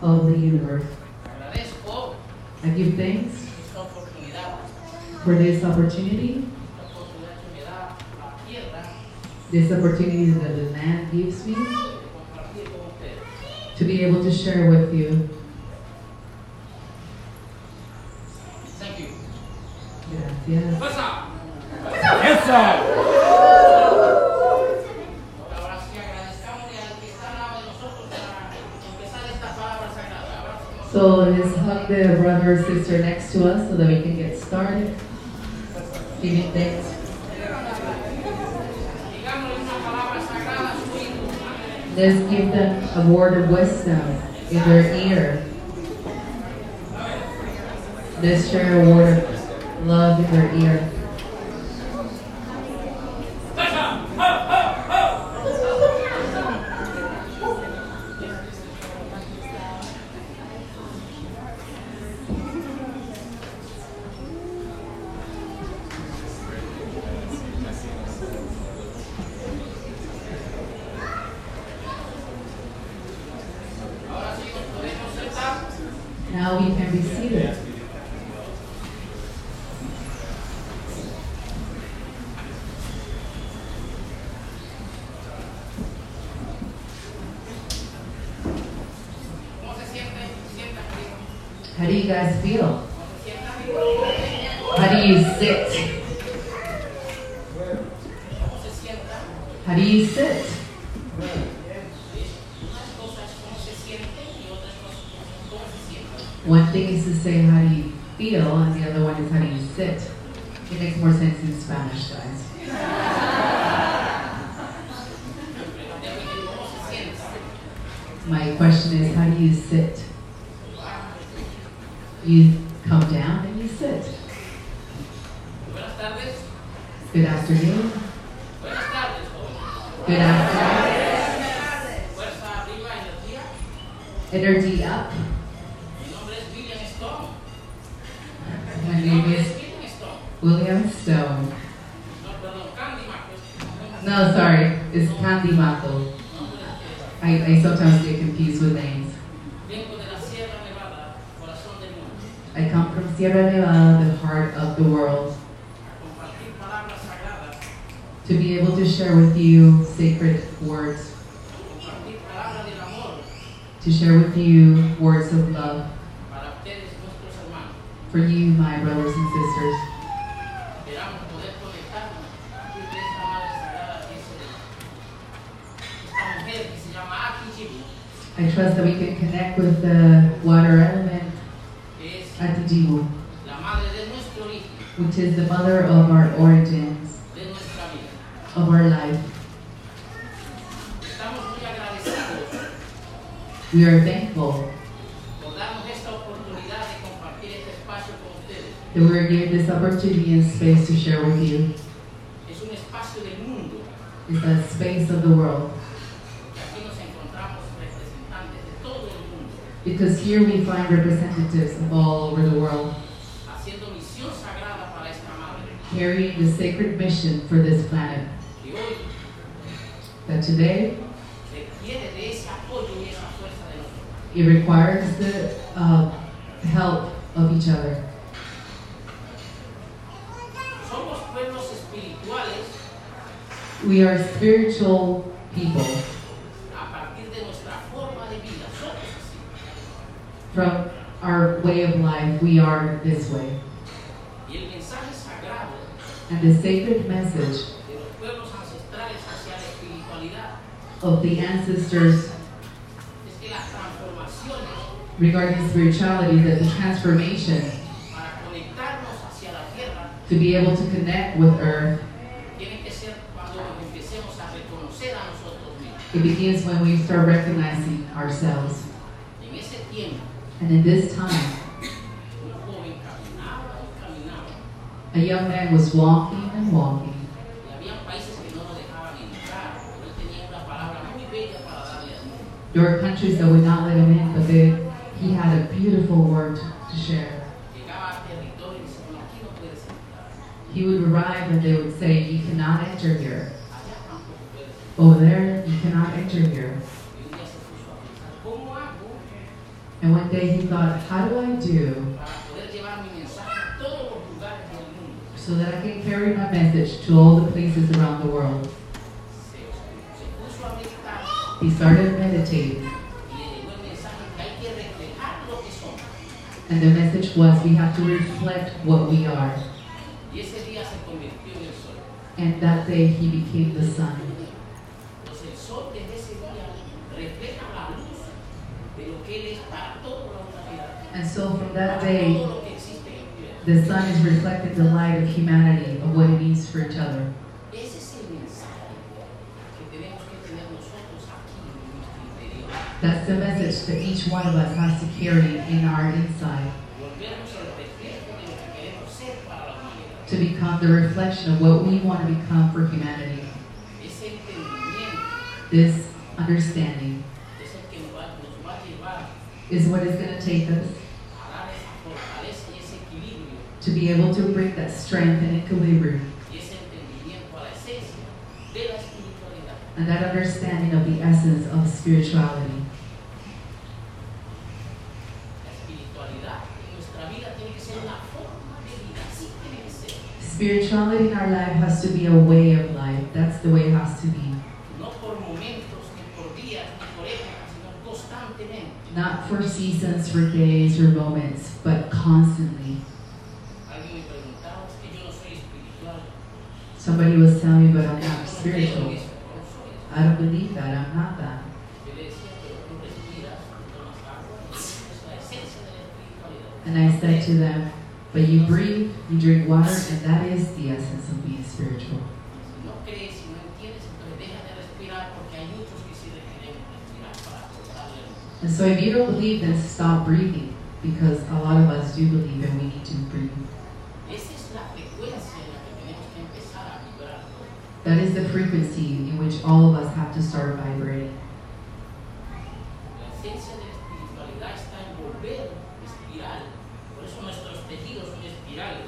of the universe. I give thanks for this opportunity, this opportunity that the land gives me to be able to share with you. Thank you. Gracias. What's up? What's up? So let's hug the brother or sister next to us so that we can get started. Give thanks. Let's give them a word of wisdom in their ear. Let's share a word of love in their ear. spiritual people. From our way of life, we are this way. And the sacred message of the ancestors regarding spirituality, that the transformation to be able to connect with earth It begins when we start recognizing ourselves. And in this time, a young man was walking and walking. There were countries that would not let him in, but they, he had a beautiful word to share. He would arrive and they would say, You cannot enter here. Over there, you cannot enter here. And one day he thought, how do I do so that I can carry my message to all the places around the world? He started meditating. And the message was we have to reflect what we are. And that day he became the sun. And so from that day, the sun is reflecting the light of humanity, of what it means for each other. That's the message that each one of us has to carry in our inside to become the reflection of what we want to become for humanity. This understanding is what is going to take us a dar esa fortaleza y ese equilibrio to be able to bring that strength and equilibrium y ese entendimiento a la esencia de la espiritualidad. and that understanding of the essence of spirituality. La espiritualidad en nuestra vida tiene que ser una forma de vida, así tiene que ser. Spirituality in our life has to be a way of life. That's the way it has to be. No por momentos, ni por días, ni por épocas. Not for seasons, for days, or moments, but constantly. Alguien me preguntaba, es que yo no soy espiritual. Somebody was telling me, but I'm not no creo en spiritual. eso, no soy eso. I don't believe that. I'm not that. Yo le decía, pero tú respiras, tú tomas agua, y esa es la esencia de la espiritualidad. And I said to them, but you breathe, you drink water, and that is the essence of being spiritual. Si no crees, si no entiendes, entonces deja de respirar porque hay muchos que sí requeremos respirar para cortarle el And so if you don't believe, then stop breathing, because a lot of us do believe and we need to breathe. Esa es la frecuencia en la que tenemos que empezar a vibrar. That is the frequency in which all of us have to start vibrating. La esencia de la espiritualidad está en volver espiral. Por eso nuestros tejidos son espirales.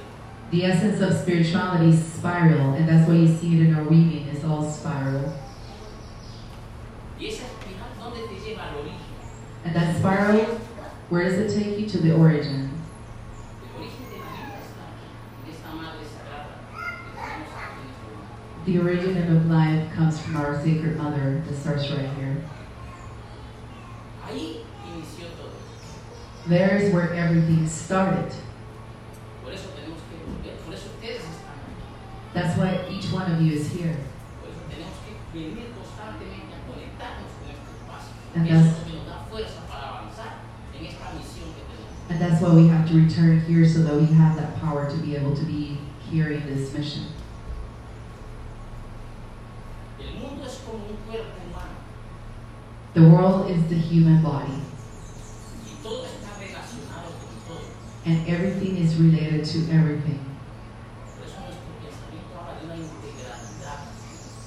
The essence of spirituality is spiral, and that's why you see it in our weaving, it's all spiral. Y esa espiral, ¿dónde te lleva al origen? And that spiral, where does it take you to the origin? El origen de la vida está aquí, en esta madre sagrada que tenemos aquí en este mundo. The origin of life comes from our sacred mother that starts right here. Todo. There's where everything started. Por eso tenemos que volver, por eso ustedes están aquí. That's why each one of you is here. Por eso tenemos que venir constantemente a conectarnos con este espacio. And that's- lo que nos da fuerza para avanzar en esta misión que tenemos. And that's why we have to return here so that we have that power to be able to be here in this mission. El mundo es como un cuerpo humano The world is the human body, y todo está relacionado con todo. and everything is related to everything. Por eso nuestro pensamiento habla de una integralidad.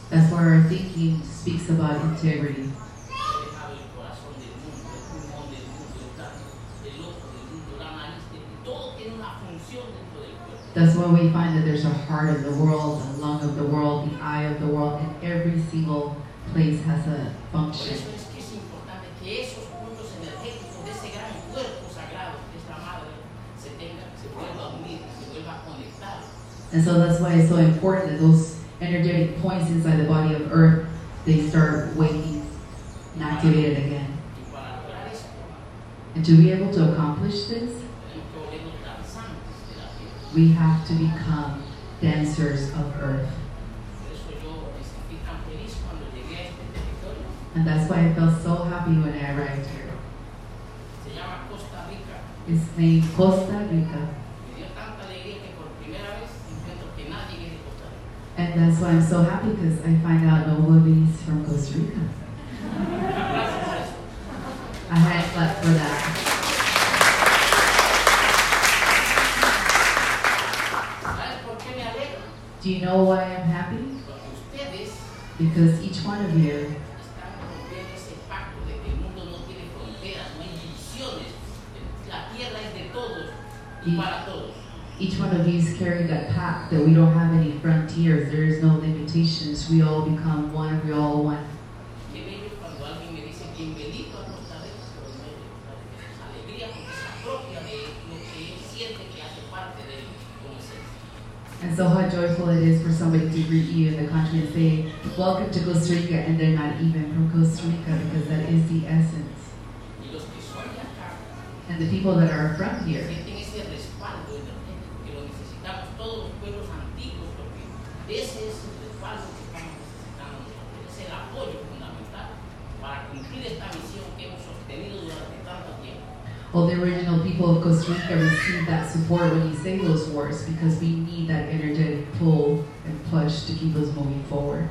That's why our thinking speaks about integrity. He dejado el corazón del mundo, el pulmón del mundo, el brazo, el ojo del mundo, la nariz del mundo. Todo tiene una función dentro del cuerpo. That's why we find that there's a heart of the world, a lung of the world, the eye of the world, and every single place has a function. eso es que es importante que esos puntos energéticos de ese gran cuerpo sagrado que es la madre se tengan, se vuelva a unir, se vuelva a. And so that's why it's so important that those energetic points inside the body of Earth, they start waking and activated again. And to be able to accomplish this, tenemos que volvernos danzantes de la tierra. We have to become dancers of Earth. And that's why I felt so happy when I arrived here. It's named Costa Rica. And that's why I'm so happy because I find out nobody's from Costa Rica. I had clap for that. ¿Sabes por qué me alegro? Do you know why I'm happy? Because each one of you. Each one of you is carrying that pact that we don't have any frontiers, there is no limitations, we all become one, we all one. And so how joyful it is for somebody to greet you in the country and say, welcome to Costa Rica, and they're not even from Costa Rica because that is the essence. Y los que son de acá. And the people that are from here, sienten ese respaldo energético que lo necesitamos todos los pueblos antiguos porque ese es el respaldo que estamos necesitando. Nosotros, es el apoyo fundamental para cumplir esta misión que hemos sostenido durante all the original people of Costa Rica receive that support when you say those words because we need that energetic pull and push to keep us moving forward.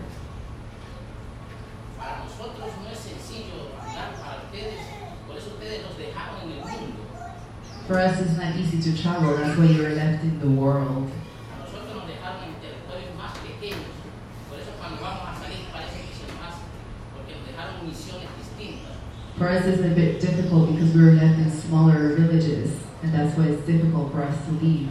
Para nosotros no es sencillo hablar para ustedes, por eso ustedes nos dejaron en el mundo. For us, it's not easy to travel. That's why you're left in the world. A nosotros nos dejaron en territorios más pequeños, por eso cuando vamos a salir parece que es más, porque nos dejaron misiones distintas. For us, it's a bit difficult because we were left in smaller villages, and that's why it's difficult for us to leave.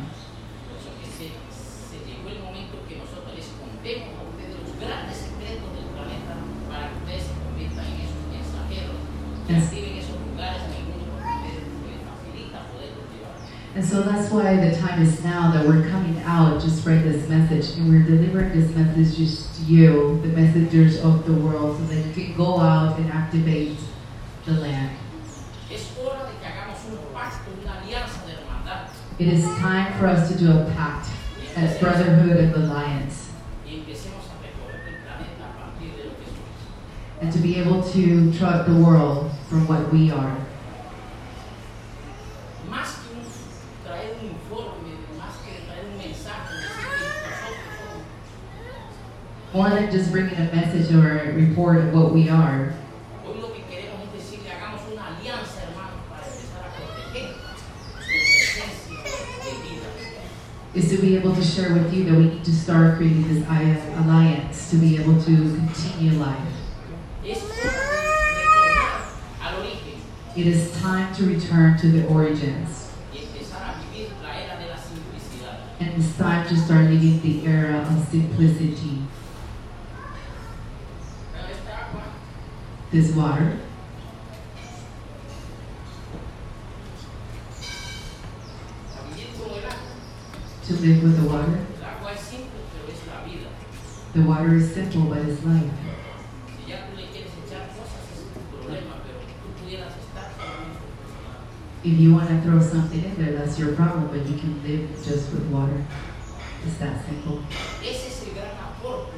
And so that's why the time is now that we're coming out to spread this message, and we're delivering this message just to you, the messengers of the world, so that you can go out and activate the land. Es hora de que hagamos un pacto, una alianza de hermandad It is time for us to do a pact as brotherhood of alliance, y empecemos a recorrer el planeta a partir de lo que somos. and to be able to trot the world from what we are. Más que un, traer un informe, más que traer un mensaje, decir que nosotros somos More than just bringing a message or a report of what we are, Hoy lo que queremos es decirle, hagamos una alianza, hermanos, para empezar a proteger su presencia de vida. Is to be able to share with you that we need to start creating this alliance to be able to continue life. It is time to return to the origins. And it's time to start living the era of simplicity. This water, to live with the water. El agua es simple, pero es la vida. The water is simple, but it's life. Si ya tú le quieres echar cosas, es tu problema, pero tú pudieras estar solamente con agua. If you want to throw something in there, that's your problem, but you can live just with water. It's that simple. Ese es el gran aporte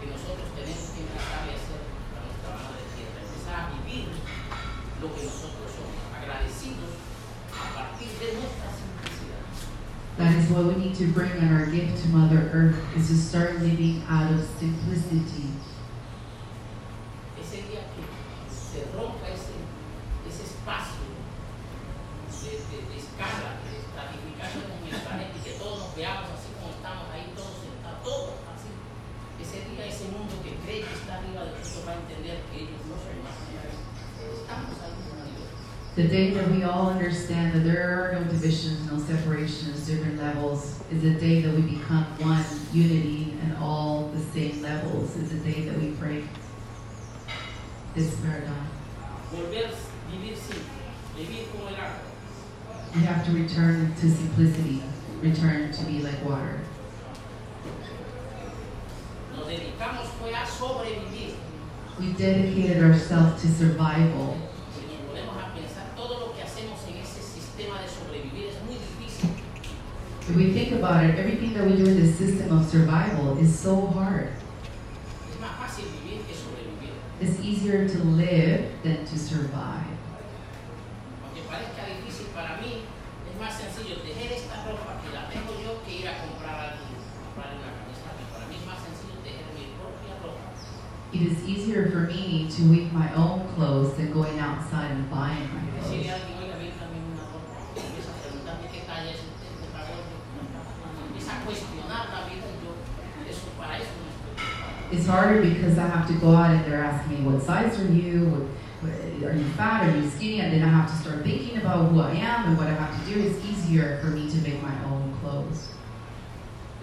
que nosotros tenemos que empezar a hacer a nuestra madre tierra, empezar a vivir lo que nosotros somos, agradecidos a partir de nuestra simplicidad. That is what we need to bring on our gift to Mother Earth, is to start living out of simplicity. Ese día que se rompa ese, ese espacio de, de, de escala, de estratificación en el planeta y que todos nos veamos así como estamos ahí, todos sentados, todos así. Ese día, ese mundo que cree que está arriba de nosotros va a entender que ellos no son más allá. Estamos ahí en una libertad. The day that we all understand that there are no divisions, no separations, different levels, is the day that we become one, unity, and all the same levels. Is the day that we break this paradigm. We have to return to simplicity, return to be like water. We dedicated ourselves to survival. Si nos ponemos a pensar todo lo que hacemos en ese sistema de sobrevivir es muy difícil. If we think about it, everything that we do in this system of survival is so hard. It's easier to live than to survive. It is easier for me to weave my own clothes than going outside and buying my clothes. It's harder because I have to go out and they're asking me, what size are you? What, what, are you fat? Are you skinny? And then I have to start thinking about who I am and what I have to do. It's easier for me to make my own clothes.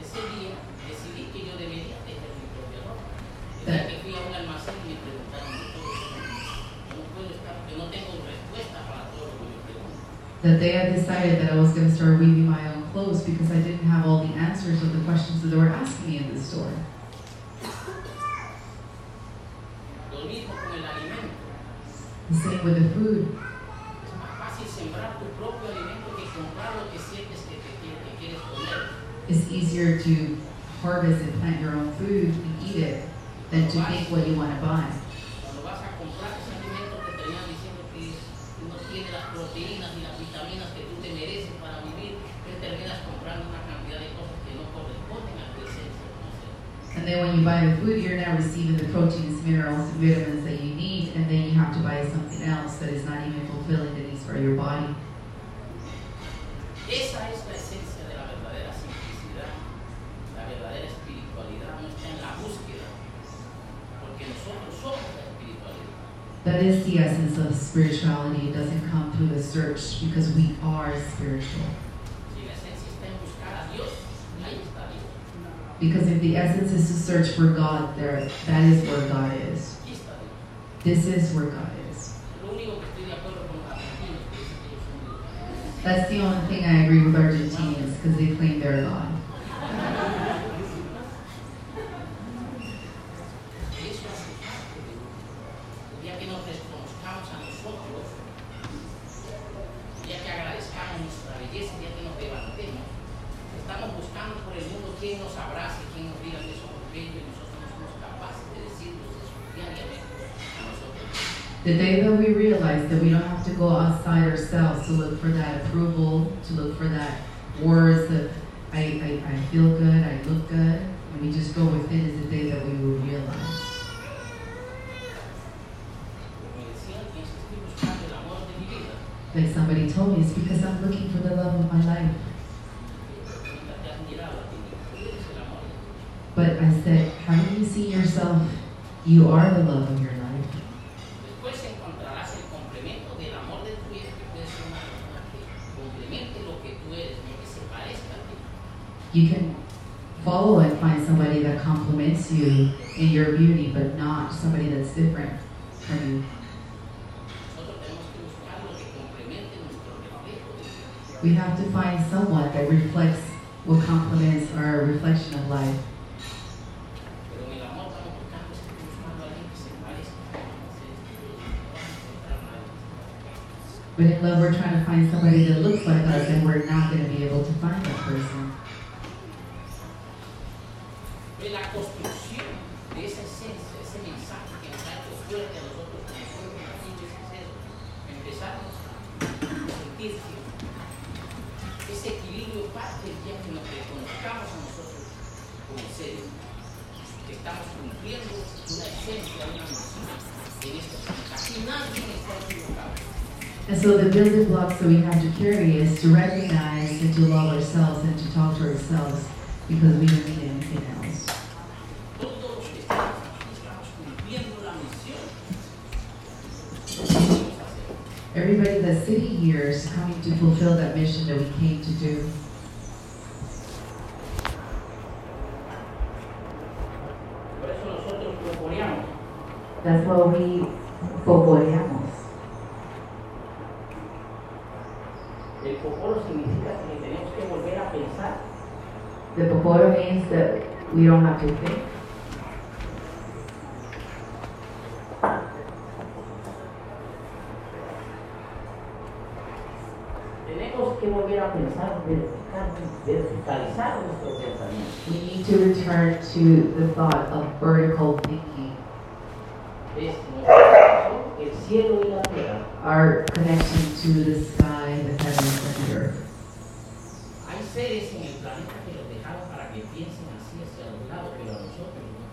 Ese día decidí que yo debería tener mi propia ropa. El día que fui a un almacén y me preguntaron de todo eso, no puedo estar, porque no tengo respuesta para todo lo que me preguntan. That day I decided that I was going to start weaving my own clothes because I didn't have all the answers of the questions that they were asking me in the store. Lo mismo con el alimento. The same with the food. Es más fácil sembrar tu propio alimento que comprar lo que sientes que, te, quie- que quieres comer. It's easier to harvest and plant your own food and eat it than to think what you want to buy. Cuando vas a comprar ese alimento te terminan diciendo que no tiene las proteínas y las vitaminas que tú te mereces para vivir, te terminas comprando una cantidad de cosas que no corresponden a tu esencia. como ser. And then when you buy the food, you're not receiving the proteins, minerals, and vitamins that you need, and then you have to buy something else that is not even fulfilling the needs for your body. Esa es la esencia de la verdadera simplicidad. La verdadera espiritualidad está en la búsqueda, porque nosotros somos la espiritualidad. That is the essence of spirituality. It doesn't come through the search because we are spiritual. Si la esencia está en buscar a Dios, ahí está Dios. Because if the essence is to search for God, there, that is where God is. This is where God is. That's the only thing I agree with Argentinians because they claim they're God. Eso hace parte de uno. El día que nos reconozcamos a nosotros, el día que agradezcamos nuestra belleza, el día que nos levantemos, estamos buscando por el mundo quién nos abrace, quién nos diga que somos bellos y nosotros no somos capaces de decirnos eso diariamente a nosotros. The day that we realize that we don't have to go outside ourselves to look for that approval, to look for that words of I, I, I feel good, I look good, and we just go within is the day that we will realize. Like somebody told me, it's because I'm looking for the love of my life. But I said, haven't you seen yourself? You are the love of your life. Después encontrarás el complemento del amor de tu vida, que puede ser una persona que complemente lo que tú eres, no que se parezca a ti. You can follow and find somebody that complements you in your beauty, but not somebody that's different from you. We have to find someone that reflects what complements our reflection of life. But in love, we're trying to find somebody that looks like us, and we're not going to be able to find that person. Pero la construcción de esa esencia, ese mensaje que nos ha hecho fuerte a nosotros como pueblo. Empezarnos a sentir ese equilibrio parte el día que nos reconozcamos a nosotros como seres, que estamos cumpliendo una esencia, una misión en esta. Aquí nadie está equivocado. And so the building blocks that we have to carry is to recognize and to love ourselves and to talk to ourselves because we don't need anything else. Everybody that's sitting here is coming to fulfill that mission that we came to do. Por eso nosotros proponíamos That's what we fogoreamos. El poporo significa que tenemos que volver a pensar The poporo means that we don't have to think. Tenemos que volver a pensar, verticalizar nuestro pensamiento. We need to return to the thought of vertical thinking. Es el cielo y la tierra. Our connection to the sky, the heavens, and the earth. Hay seres en el planeta que los dejaron para que piensen así hacia los lados, pero nosotros no.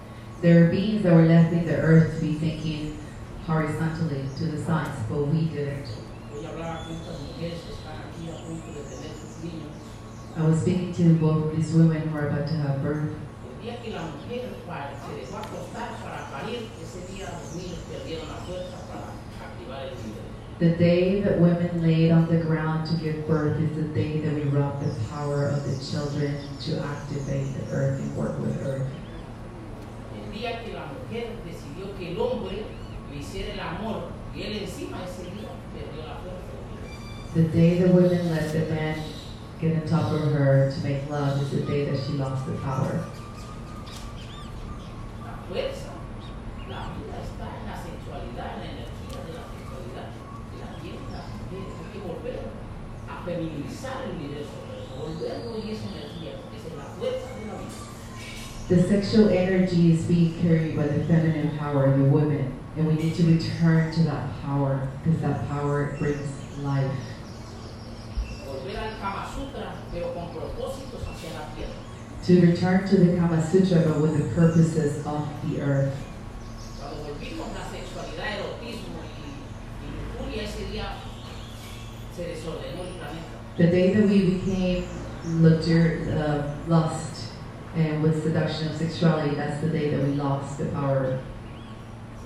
There are beings that were left in the earth to be thinking horizontally to the sides, but we didn't. Hoy hablaba con estas mujeres que están aquí a punto de tener sus niños. I was speaking to both of these women who are about to have birth. El día que la mujer pa- se dejó acostar para parir, ese día los niños perdieron la fuerza para activar el líder. The day that women laid on the ground to give birth is the day that we rob the power of the children to activate the earth and work with earth. El día que la mujer decidió que el hombre le hiciera el amor y él encima ese día perdió la fuerza. The day the women let the man get on top of her to make love is the day that she lost the power. The sexual energy is being carried by the feminine power of the woman, and we need to return to that power because that power brings life. Volver al Kama Sutra, pero con propósitos hacia la tierra. To return to the Kama Sutra, but with the purposes of the earth. Cuando volvimos la sexualidad, erotismo y, y lujuria, ese día se desordenó el planeta. The day that we became luxur- uh, lust and with seduction of sexuality, that's the day that we lost the power.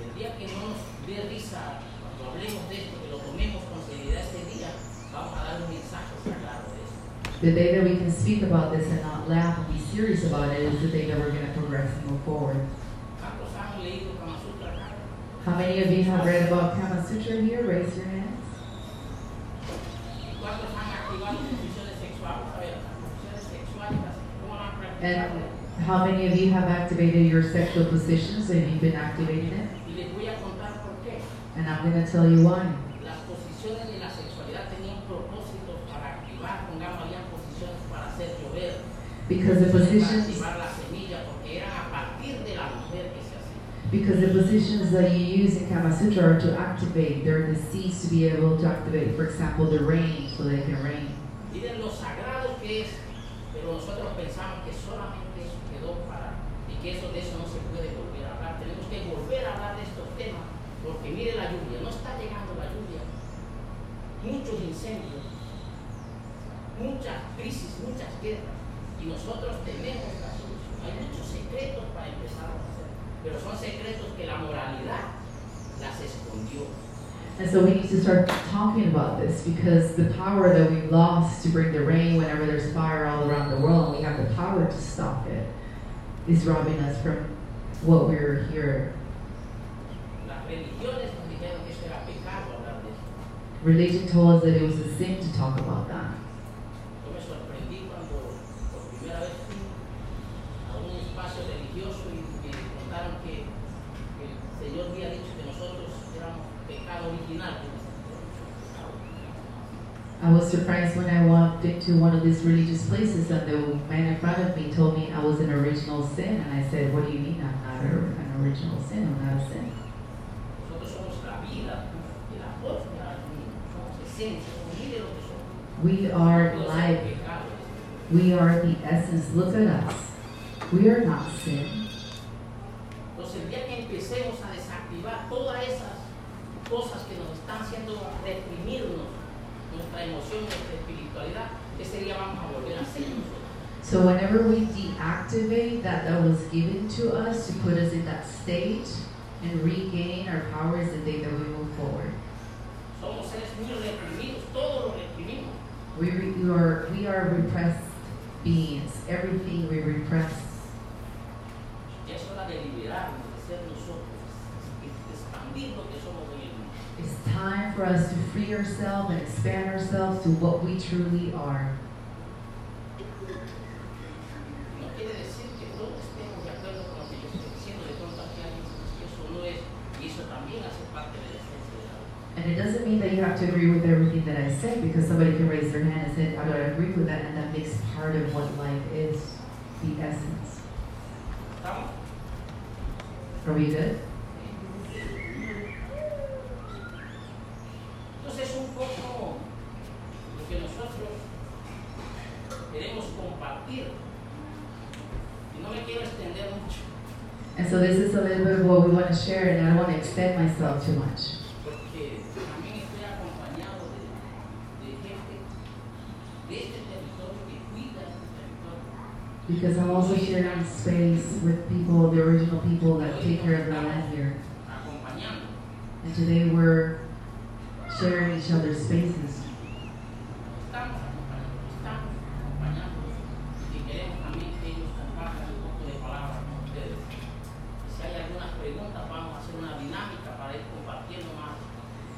El día que no nos dé risa cuando hablemos de esto, que lo tomemos con seriedad ese día, vamos a dar un mensaje sagrado de eso. The day that we can speak about this and not laugh and be serious about it is the day that we're going to progress and move forward. ¿Cuántos han leído Kama Sutra acá? How many of you have read about Kama Sutra here? Raise your hands. ¿Y cuántos han activado posiciones sexuales? A ver, las posiciones sexuales, ¿cómo lo han practicado? And how many of you have activated your sexual positions? and you've been activating it? Y les voy a contar por qué. And I'm going to tell you why. Las posiciones de la sexualidad tenían propósitos para activar, pongamos, habían posiciones para hacer llover, Because the para positions, activar la semilla, porque eran a partir de la mujer que se hacía. because the positions that you use in Kama Sutra are to activate. They're the seeds to be able to activate, for example, the rain, so they can rain. Miren lo sagrado que es, pero nosotros pensamos que solamente eso quedó para, y que eso de eso no se puede volver a hablar. Tenemos que volver a hablar de estos temas, porque mire la lluvia, no está llegando la lluvia. Muchos incendios, muchas crisis, muchas guerras, y nosotros tenemos la solución. Hay muchos secretos para empezar a hacer, pero son secretos que la moralidad las escondió. And so we need to start talking about this because the power that we've lost to bring the rain whenever there's fire all around the world, and we have the power to stop it, is robbing us from what we're here. Las religiones nos dijeron que eso era pecado hablar de eso. Religion told us that it was a sin to talk about that. Yo me sorprendí cuando por primera vez fui a un espacio religioso y me contaron que, que el Señor había dicho que nosotros éramos pecado original. Yo me sentí, "Pecado original". I was surprised when I walked into one of these religious places and the man in front of me told me I was an original sin. And I said, What do you mean I'm not a, an original sin? I'm not a sin. Nosotros somos la vida, el amor, somos esencia, somos mire lo que somos. We are life. We are the essence. Look at us. We are not sin. Entonces el día que empecemos a desactivar todas esas cosas que nos están haciendo reprimirnos, nuestra emoción, nuestra espiritualidad, ese día vamos a volver a ser nosotros. So whenever we deactivate that that was given to us to put us in that state and regain our power is the day that we move forward. Somos seres muy reprimidos, todo lo reprimimos. We, re, we are we are repressed beings. Everything we repress. Ya de ser nosotros, de de expandir lo que somos hoy en día. It's time for us to free ourselves and expand ourselves to what we truly are. No quiere decir que todos estemos de acuerdo con lo que yo estoy diciendo, de pronto aquí alguien dice eso no es, y eso también hace parte de la esencia de la vida. And it doesn't mean that you have to agree with everything that I say because somebody can raise their hand and say, I don't agree with that, and that makes part of what life is, the essence. ¿Estamos? Are we good? Entonces un poco lo que nosotros queremos compartir. Y no me quiero extender mucho, And so this is a little bit of what we want to share, and I don't want to extend myself too much. porque también estoy acompañado de, de gente de este territorio que cuida este territorio. Because I'm also sharing space with people, the original people that take care of the land here. And today we're sharing each other's spaces. Estamos acompañando, estamos acompañando y queremos también que ellos compartan un poco de palabras con ustedes. Si hay algunas preguntas, vamos a hacer una dinámica para ir compartiendo más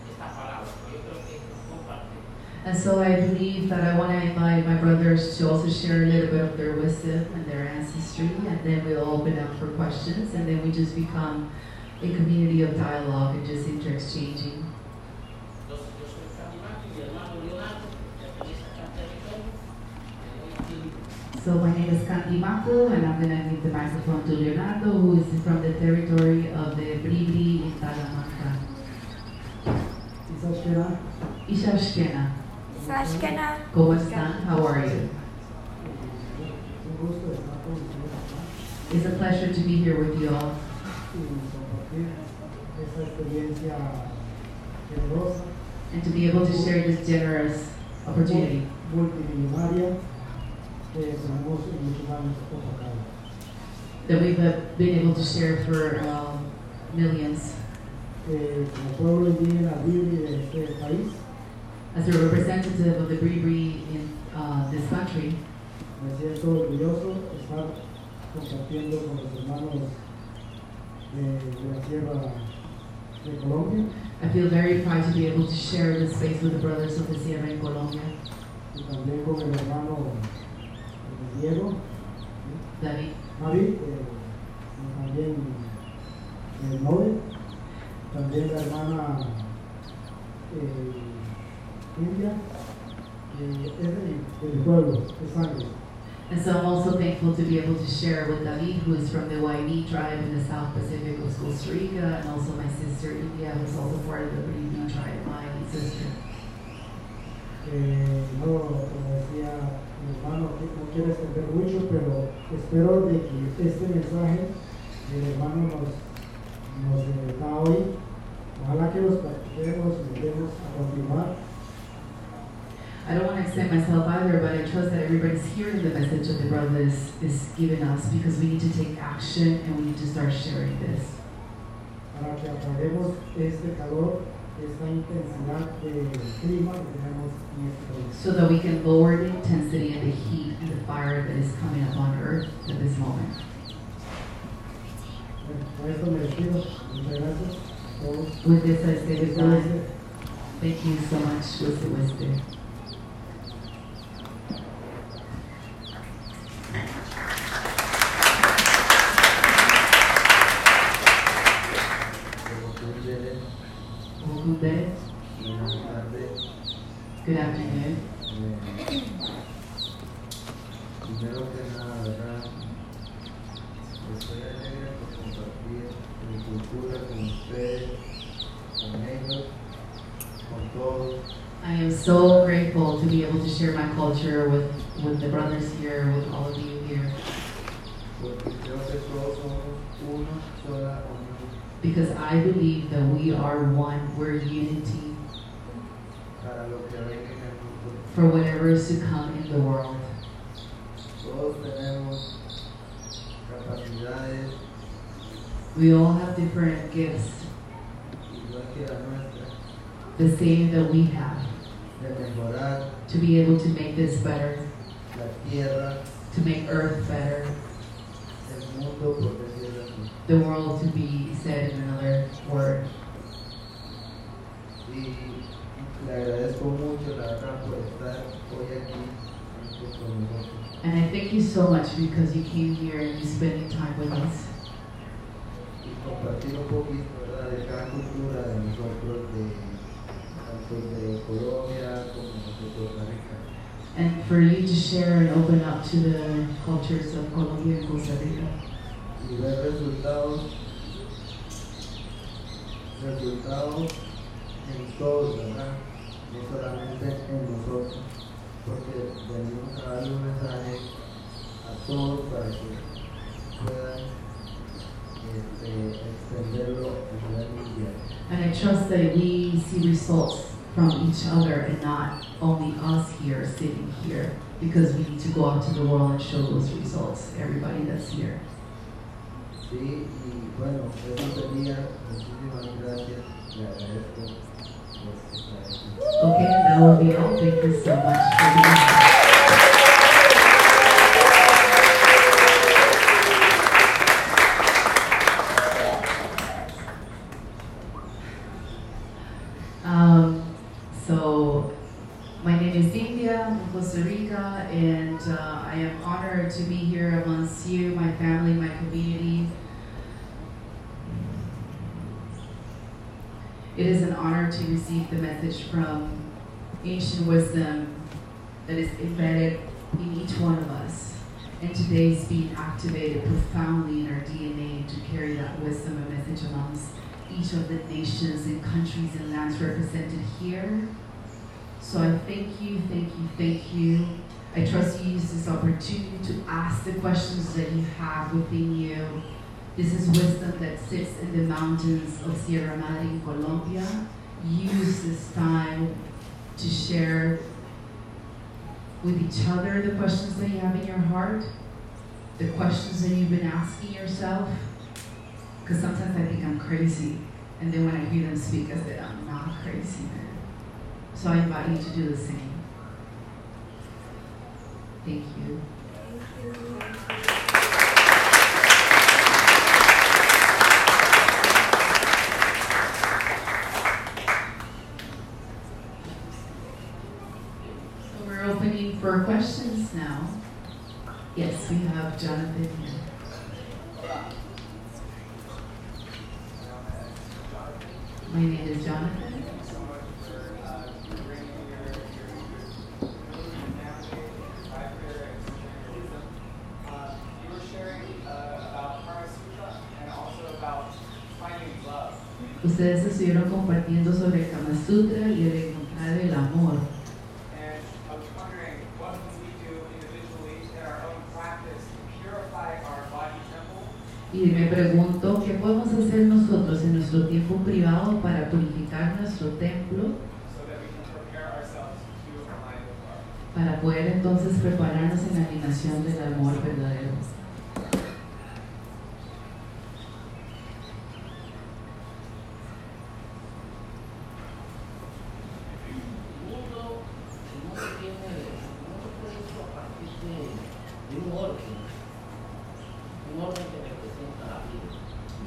esta palabra, porque yo creo que esto es compartir. And so I believe that I want to invite my brothers to also share a little bit of their wisdom and their ancestry, and then we'll open up for questions, and then we just become a community of dialogue and just interexchanging. Yo, yo soy Candimato y mi hermano Leonardo, pertenece a Territorio. Le doy aquí el So my name is Kanti Mako, and I'm going to give the microphone to Leonardo, who is from the territory of the Bribri in Talamanca. Isashkena, Ishashkena, Sashkena. ¿cómo están? How are you? un gusto estar con ustedes acá It's a pleasure to be here with you all. Y compartir esta experiencia generosa, and to be able to share this generous opportunity. Multimillonaria que tenemos en muchos años acá. that we've uh, been able to share for um, millions. Como pueblo indígena libre de As a representative of the Bribri in uh, this country, me siento orgulloso de estar compartiendo con los hermanos de, de la sierra de Colombia I feel very proud to be able to share this space with the brothers of the Sierra in Colombia, y también con el hermano eh, Diego. David, Javi, eh, también el Nobel, también la hermana eh, India, eh, es del, del pueblo, de sangre. And so I'm also thankful to be able to share with David, who is from the Waini tribe in the South Pacific of Costa Rica, and also my sister India, who is also part of the Bribri tribe, my sister. Eh, no, mi hermano, no quiero extender mucho, pero espero de que este mensaje del hermano nos, nos eh, da hoy, ojalá que los practiquemos y demos a continuar I don't want to extend myself either, but I trust that everybody's hearing the message that the brothers is giving us because we need to take action and we need to start sharing this. para que este calor, esta intensidad de clima que tenemos en so that we can lower the intensity and the heat and the fire that is coming up on earth at this moment. With this, I say goodbye. Thank you so much, Whisper Whisper. Good afternoon. Primero que nada, ¿verdad? Estoy alegre por compartir mi cultura con ustedes, con ellos, con todos. I am so grateful to be able to share my culture with, with the brothers here, with all of you here, Porque creo que todos somos una sola unión because I believe that we are one. We're unity para lo que venga en el futuro. For whatever is to come in the world. Todos tenemos capacidades. We all have different gifts, igual que la nuestra. The same that we have, to be able to make this better, to make Earth better, el mundo, por decirlo así. the world to be said in another word. Y le agradezco mucho, la verdad, por estar hoy aquí con nosotros. And I thank you so much because you came here and you spending time with us. Y compartir un poquito, ¿verdad?, de cada cultura de nosotros, de, tanto de Colombia como de Costa Rica. And for you to share and open up to the cultures of Colombia and Costa Rica. Y ver resultados, resultados en todos, ¿verdad? No solamente en nosotros, porque venimos a darle un mensaje a todos para que puedan este, extenderlo a nivel mundial. And I trust that we see results from each other and not only us here sitting here because we need to go out to the world and show those results, everybody that's here. Sí, y bueno, eso sería, muchísimas gracias, le agradezco por estar aquí. Okay, that will be all. Thank you so much for being here. Um, so My name is India from Costa Rica, and uh, I am honored to be here amongst you, my family, my community. It is an honor to receive the message from ancient wisdom that is embedded in each one of us. And today is being activated profoundly in our DNA to carry that wisdom and message amongst each of the nations and countries and lands represented here. So I thank you, thank you, thank you. I trust you use this opportunity to ask the questions that you have within you. This is wisdom that sits in the mountains of Sierra Madre in Colombia. Use this time to share with each other the questions that you have in your heart, the questions that you've been asking yourself. Because sometimes I think I'm crazy, and then when I hear them speak, I say, I'm not crazy, man. So I invite you to do the same. Thank you. So we're opening for questions now. Yes, we have Jonathan here. My name is Jonathan. Ustedes estuvieron compartiendo sobre el Kama Sutra y el encontrar el amor. Y me pregunto, ¿qué podemos hacer nosotros en nuestro tiempo privado para purificar nuestro templo, para poder entonces prepararnos en la alineación del amor verdadero?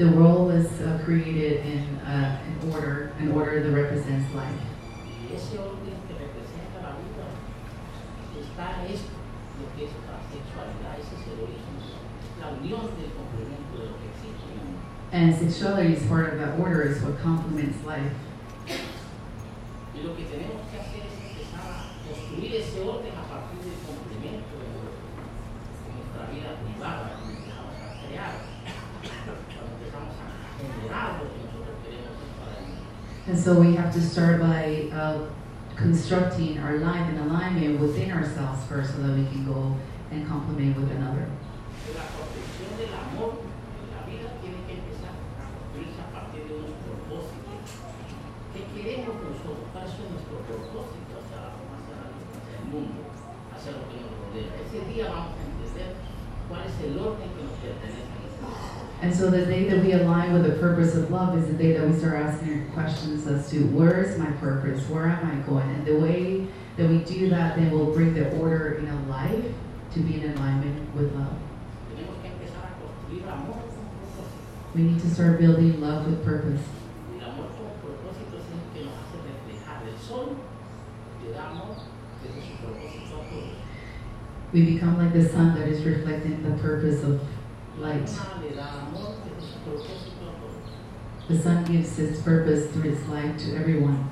The world was uh, created in uh, an order, an order that represents life. Y ese orden que representa la vida está esto, lo que es la sexualidad, ese es el origen, es la unión del complemento de lo que existe en el mundo. And sexuality is part of that order, is what complements life. Y lo que tenemos que hacer es empezar a construir ese orden a partir del complemento de, de nuestra vida privada, cuando empezamos a crear, cuando empezamos a generar lo que nosotros queremos ser para el mundo. And so we have to start by uh, constructing our life in alignment within ourselves first so that we can go and complement with another. Ese día vamos a entender cuál es el orden que nos pertenece a nosotros. And so the day that we align with the purpose of love is the day that we start asking questions as to where is my purpose? Where am I going? And the way that we do that, then we'll bring the order in a life to be in alignment with love. Tenemos que empezar a construir amor con propósito. We need to start building love with purpose. El amor con propósito es el que nos hace reflejar. El sol le da amor desde su propósito a todos. We become like the sun that is reflecting the purpose of light. The sun gives its purpose through its light to everyone.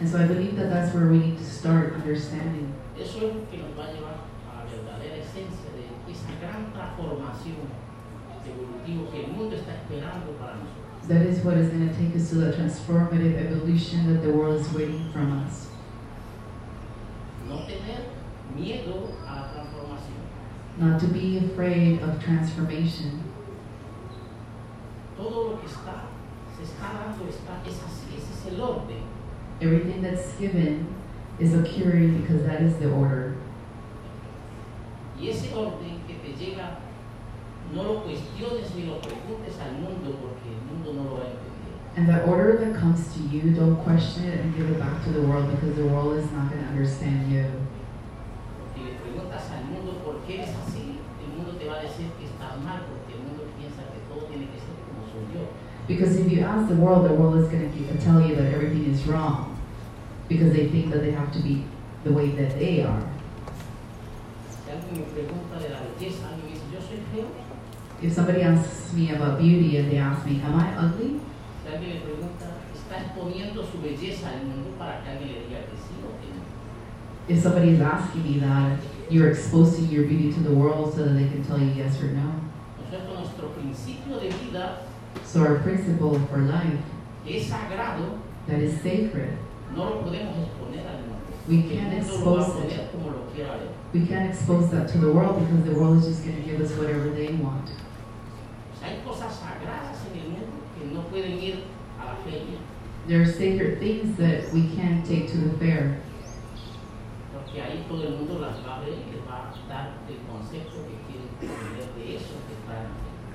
And so I believe that that's where we need to start understanding. That is what is going to take us to the transformative evolution that the world is waiting from us. Miedo a la transformación. Not to be afraid of transformation. Todo lo que está, se está dando, está, es así, ese es el orden. Everything that's given is occurring because that is the order. Y ese orden que te llega, no lo cuestiones ni lo preguntes al mundo porque el mundo no lo va a entender. And the order that comes to you, don't question it and give it back to the world because the world is not going to understand you. Mundo por qué eres así, el mundo te va a decir que estás mal porque el mundo piensa que todo tiene que ser como soy yo. Because if you ask the world, the world is going to uh, tell you that everything is wrong because they think that they have to be the way that they are. Si alguien me pregunta de la belleza, alguien me dice, yo soy feo. If somebody asks me about beauty and they ask me, Am I ugly? Si alguien me pregunta, ¿está exponiendo su belleza al mundo para que alguien le diga que sí o que no? If somebody is asking me that, you're exposing your beauty to the world so that they can tell you yes or no. Nosotros, nuestro principio de vida, So, our principle for life que es sagrado, that is sacred, no lo podemos exponer al mundo. We can't mundo lo va a expose it. poner como lo quiera ver. we can't expose that to the world because the world is just going to give us whatever they want. O sea, hay cosas sagradas en el mundo que no pueden ir a la feria, There are sacred things that we can't take to the fair todo el mundo las va a ver les va a dar el concepto que quieren aprender de eso que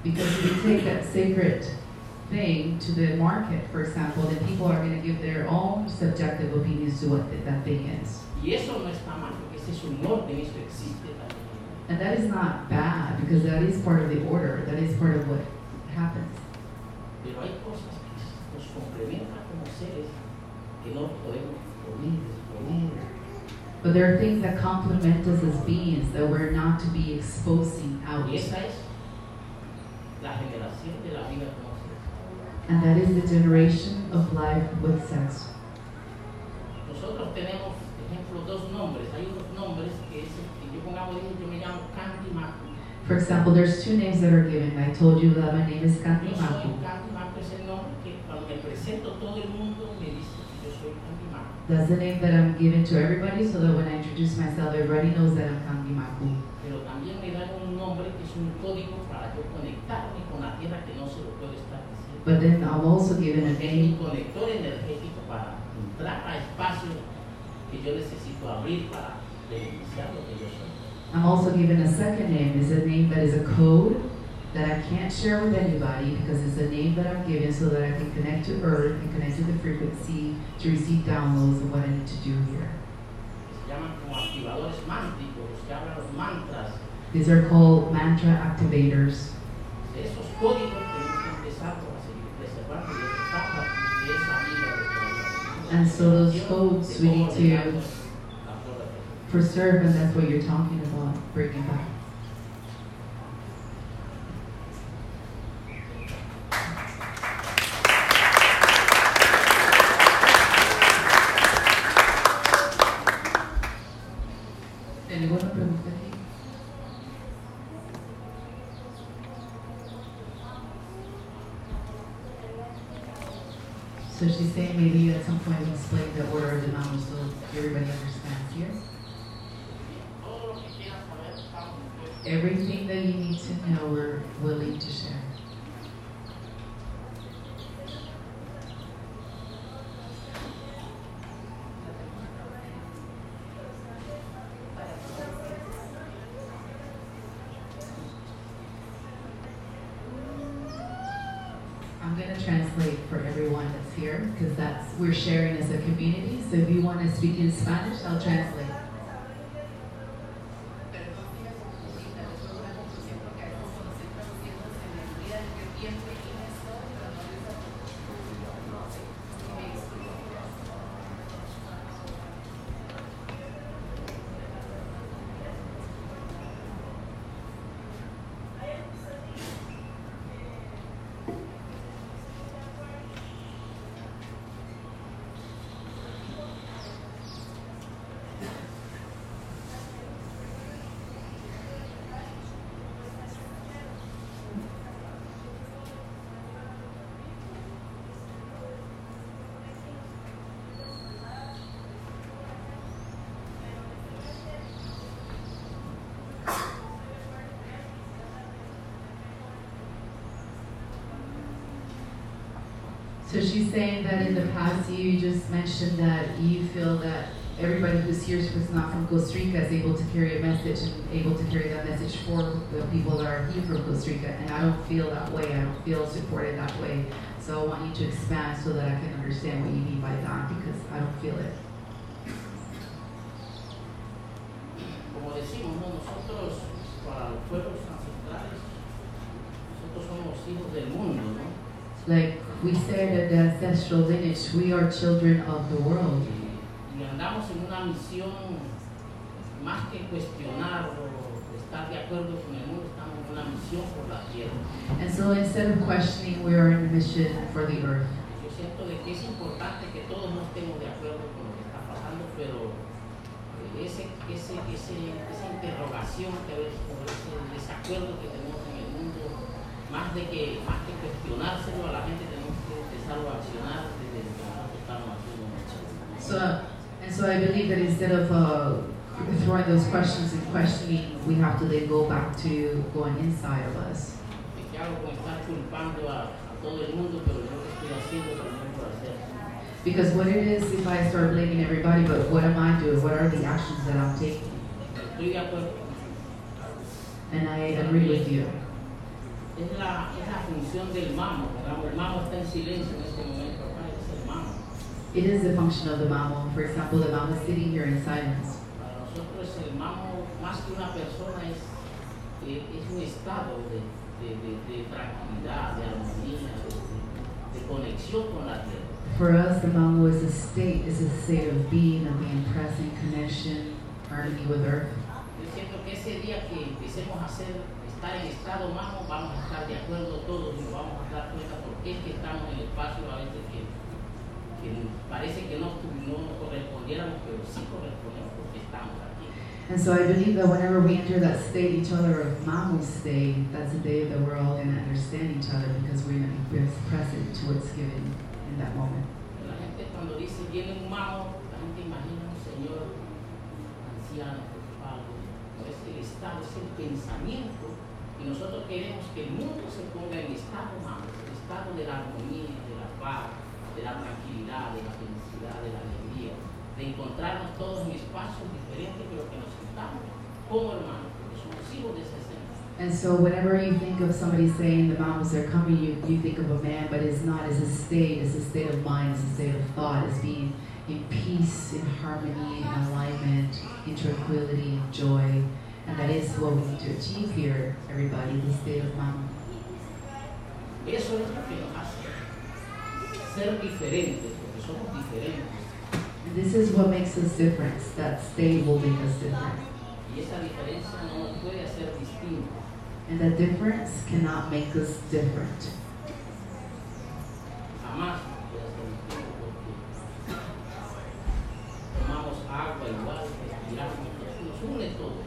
because if we take that sacred thing to the market, for example, then people are going to give their own subjective opinions to what th- that thing is. Y eso no está mal, porque ese es un orden, eso existe también. And that is not bad because that is part of the order, that is part of what happens. Pero hay cosas que nos complementan como seres que no podemos poner, exponer. But there are things that complement us as beings that we're not to be exposing out. Y esa es la generación de la vida como seres. And that is the generation of life with sex. Nosotros tenemos, por ejemplo, dos nombres. Hay unos nombres que es que yo pongamos, dije, yo me llamo Candy Macu. For example, there's two names that are given. I told you that my name is Kanti Yo soy Maku. Candy Macu, es el nombre que cuando me presento todo el mundo me dice que yo soy Candy Macu. That's the name that I'm giving to everybody so that when I introduce myself, everybody knows that I'm Kanti Maku. Pero también me dan un nombre que es un código para yo conectarme con la tierra que no se lo puedo estar diciendo. But then I'm also given a Es un name. conector energético para entrar a espacios que yo necesito abrir para beneficiar lo que yo soy. I'm also given a second name. It's a name that is a code that I can't share with anybody because it's a name that I'm given so that I can connect to Earth and connect to the frequency to receive downloads of what I need to do here. Se llaman como activadores mántricos, los que hablan los mantras. These are called mantra activators. De esos códigos tenemos que empezar por seguir preservando y esa etapa de esa vida de toda la And so those codes we need to preserve, and that's what you're talking about, bringing back. So she's saying maybe at some point we'll explain the order of the numbers so everybody understands here. Todo lo que quieran saber, estamos dispuestos. Everything that you need to know, we're willing to share. I'm gonna translate for everyone that's here, because that's, we're sharing as a community, so if you wanna speak in Spanish, I'll translate. So she's saying that in the past you just mentioned that you feel that everybody who's here who's not from Costa Rica is able to carry a message and able to carry that message for the people that are here from Costa Rica. And I don't feel that way. I don't feel supported that way. So I want you to expand so that I can understand what you mean by that because I don't feel it. Ancestral lineage, we are children of the world. Y andamos en una misión más que cuestionar o estar de acuerdo con el mundo, estamos en una misión por la tierra. And so instead of questioning, we are in a mission for the earth. Yo siento de que es importante que todos no estemos de acuerdo con lo que está pasando, pero eh, ese, ese, ese, esa interrogación que veces, o ese desacuerdo que tenemos en el mundo, más de que, más que cuestionárselo a la gente, So, and so I believe that instead of uh, throwing those questions and questioning, we have to then go back to going inside of us. ¿De ¿Qué hago con estar culpando a, a todo el mundo, pero yo lo que estoy haciendo también por hacer? Because what it is, if I start blaming everybody, but what am I doing? What are the actions that I'm taking? Estoy de acuerdo. And I agree with you. Es la, es la función del mamo. digamos, El mamo está en silencio en este momento. Es el mamo. It is a function of the mamo. For example, the mamo is sitting here in silence. Para nosotros el mamo, más que una persona, es, eh, es un estado de, de, de, de tranquilidad, de armonía, de, de- de conexión con la tierra. For us, the mamo is a state, is a state of being, of being present, connection, harmony with earth. Yo siento que ese día que empecemos a hacer, estar en estado mamo, vamos a estar de acuerdo todos y nos vamos a dar cuenta por qué es que estamos en el espacio a veces que, que parece que no, no correspondiéramos, pero sí correspondemos porque estamos aquí. And so I believe that whenever we enter that state, each other of mamo state, that's the day that we're all going to understand each other because we're going to be present to what's given in that moment. La gente cuando dice viene un mamo, la gente imagina un señor anciano, preocupado. Es el estado, es el pensamiento. Y nosotros queremos que el mundo se ponga en estado el estado de la armonía, de la paz, de la tranquilidad, de la felicidad, de la alegría, de encontrarnos todos en espacios diferentes, pero que nos como hermanos, porque somos hijos de esencia. And so whenever you think of somebody saying the mamas are coming, you, you think of a man, but it's not. It's a state. It's a state of mind. It's a state of thought. It's being in peace, in harmony, in alignment, in tranquility, in joy. And that is what we need to achieve here, everybody, the state of mind. Eso es lo que nos hace ser diferentes, porque somos diferentes. And this is what makes us different. That state will make us different. Y esa diferencia no puede hacer. And that difference cannot make us different. Jamás puede hacer distintos porque tomamos agua igual, respiramos, nos une todo.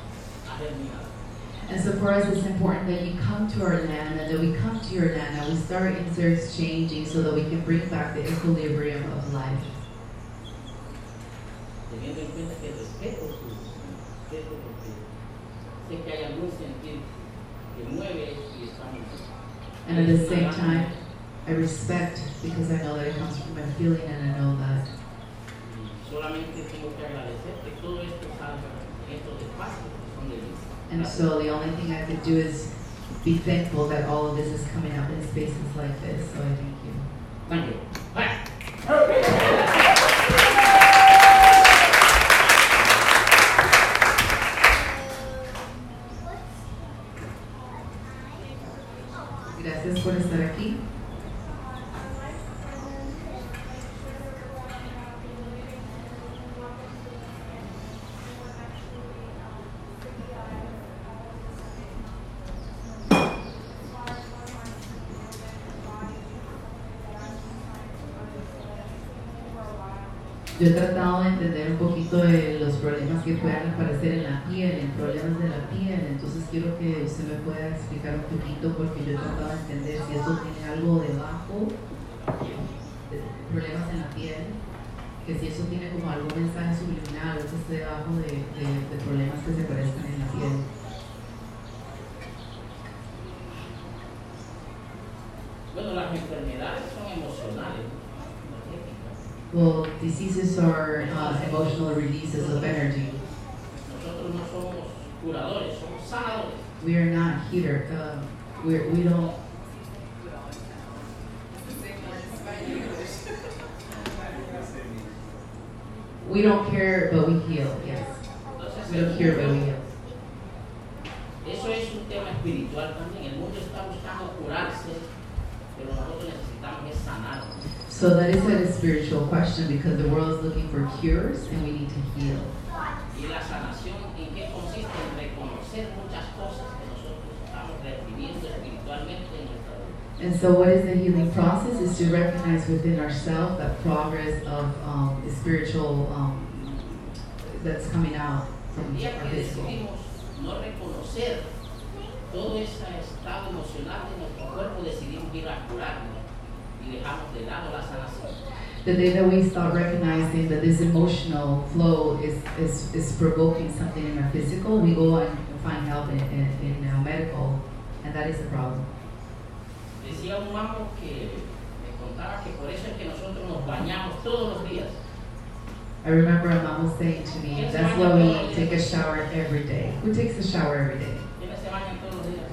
And so for us, it's important that you come to our land and that we come to your land and we start interchanging so that we can bring back the equilibrium of life. teniendo en cuenta que respeto su respeto porque sé que hay algún sentir que mueve y estamos And at the same time, I respect because I know that it comes from a feeling and I know that. solamente tengo que agradecer que todo esto salga en estos espacios que son de luz. And so the only thing I could do is be thankful that all of this is coming out in spaces like this. So I thank you. Thank you. Bye. Gracias por estar aquí. Yo he tratado de entender un poquito de los problemas que puedan aparecer en la piel, en problemas de la piel, entonces quiero que usted me pueda explicar un poquito porque yo he tratado de entender si eso tiene algo debajo, de problemas en la piel, que si eso tiene como algún mensaje subliminal o que esté debajo de, problemas que se aparezcan en la piel. Bueno, las enfermedades son emocionales. Well, diseases are uh, emotional releases of energy. Nosotros no somos curadores, somos sanadores. We are not healer. Uh, we're, we don't. We don't care, but we heal. Yes, we don't care, but we heal. eso es un tema espiritual So that is a spiritual question because the world is looking for cures and we need to heal. Y la sanación, ¿en qué consiste? En reconocer muchas cosas que nosotros estamos reprimiendo espiritualmente en nuestra vida. And so, what is the healing process? Is to recognize within ourselves that progress of um, spiritual um, that's coming out from our physical. no reconocer todo ese estado emocional de nuestro cuerpo, decidimos ir a curarnos The day that we start recognizing that this emotional flow is, is, is provoking something in our physical, we go and find help in, in, in uh, medical, and that is the problem. Decía un mamo que me contaba que por eso es que nosotros nos bañamos todos los días. I remember a mom was saying to me, that's why we take a shower every day. Who takes a shower every day? ¿Quiénes se bañan todos los días?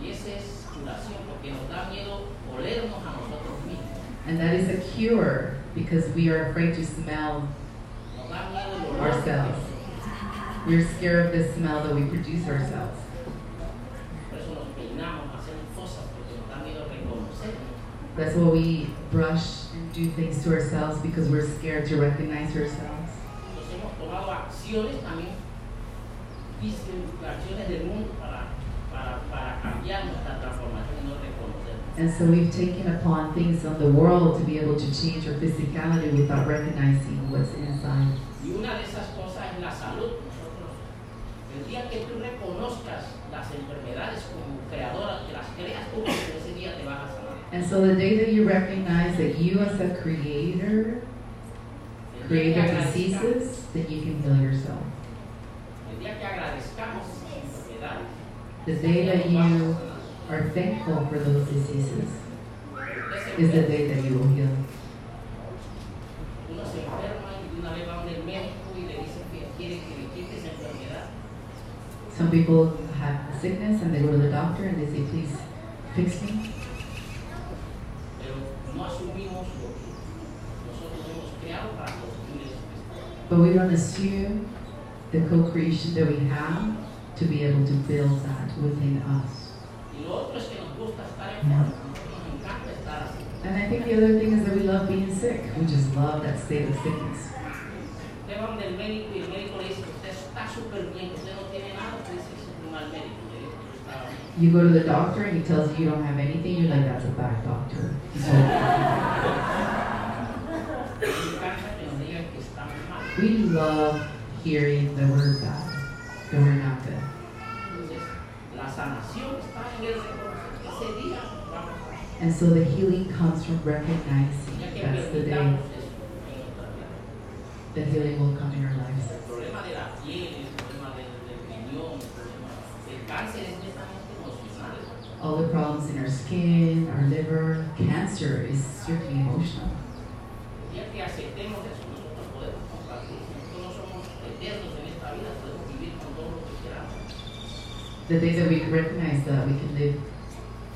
Y esa es curación porque nos da miedo olernos a nosotros mismos. And that is a cure because we are afraid to smell. Nos da miedo el olor. Ourselves. We're scared of the smell that we produce ourselves. Por eso nos peinamos, hacemos cosas porque nos da miedo reconocernos. That's why we brush and do things to ourselves because we're scared to recognize ourselves. Entonces hemos tomado acciones también, dicen, acciones del mundo para, para, para cambiar nuestra transformación y no reconocernos. And so we've taken upon things on the world to be able to change our physicality without recognizing what's inside. Y una de esas cosas es la salud. El día que tú reconozcas las enfermedades como creadoras, que las creas tú, ese día te vas a sanar. And so the day that you recognize that you as a creator El día que created agradezcamos- diseases, then you can heal yourself. El día que agradezcamos enfermedades, The day that you are thankful for those diseases is the day that you will heal. Some people have a sickness and they go to the doctor and they say, please fix me. But we don't assume the co-creation that we have to be able to build that within us. Mm-hmm. And I think the other thing is that we love being sick. We just love that state of sickness. Usted va donde el médico y el médico le dice que usted está súper bien, que usted no tiene nada, usted dice que es un mal médico, le dijo que estaba bien. You go to the doctor and he tells you you don't have anything, you're like, that's a bad doctor. He told me. Me encanta que nos digan que estamos mal. We love hearing the word bad, that we're not good. Entonces, la sanación está en el. Ese día vamos a And so the healing comes from recognizing that's the day permitamos eso en nuestra vida. the healing will come in our lives. El problema de la piel, el problema del, del riñón, el problema del cáncer es netamente emocional. All the problems in our skin, our liver, cancer is strictly emotional. El día que aceptemos eso, nosotros podemos compartir. Nosotros no somos eternos en esta vida, podemos vivir con todo lo que queramos. The day that we recognize that, we can live.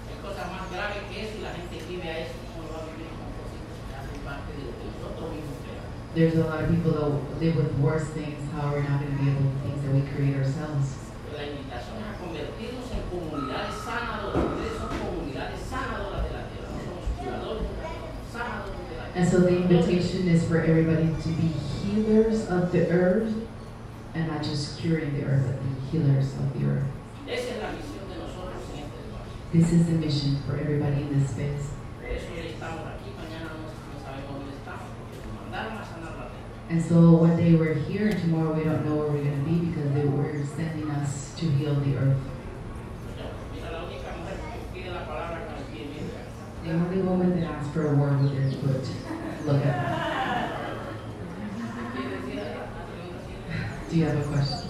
Hay cosas más graves que eso y la gente vive a eso, no va a vivir con cositas que hacen parte de lo que nosotros mismos creamos. There's a lot of people that live with worse things. How we're not going to be able to things that we create ourselves. Pero la invitación es a convertirnos en comunidades sanadoras. Ustedes son comunidades sanadoras de la tierra, no somos curadores de la tierra, somos sanadores de la tierra. And so the invitation is for everybody to be healers of the earth, and not just curing the earth, but be healers of the earth. Esa es la misión de nosotros en este espacio. This is the mission for everybody in this space. Por eso hoy estamos aquí, mañana no, no sabemos dónde estamos, porque nos mandaron a sanar la tierra. And so one day we're here, and tomorrow we don't know where we're going to be because they were sending us to heal the earth. Mira, la única mujer que pide la palabra con el pie bien. The only woman that asked for a word with their foot. Look at her. ¿Quiere decir algo? ¿Alguna pregunta tiene? Do you have a question?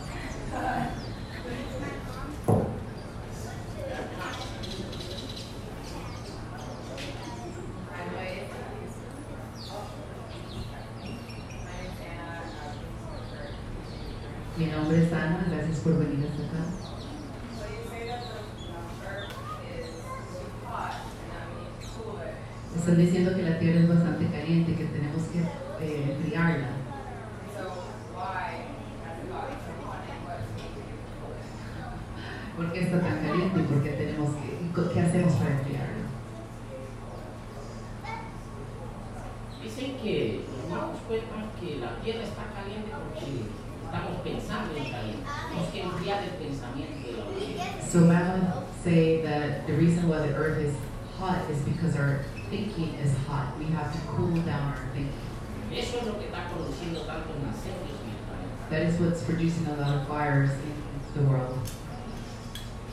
Mi nombre es Ana, gracias por venir hasta acá. So you say that the um, earth is too hot and that we need to cool it. Están diciendo que la tierra es bastante caliente que tenemos que eh, enfriarla. So why has it gotten so hot and what do we need to do to cool it? ¿Por qué está tan caliente y por qué tenemos que, qué hacemos para enfriarla? Dicen que los mamos cuentan que la tierra está caliente porque estamos pensando en caliente. Tenemos que enfriar el pensamiento de la. So Madeline say that the reason why the earth is hot is because our thinking We have to cool down our thinking. Eso es lo que está produciendo tantos incendios en el planeta. That is what's producing a lot of fires in the world.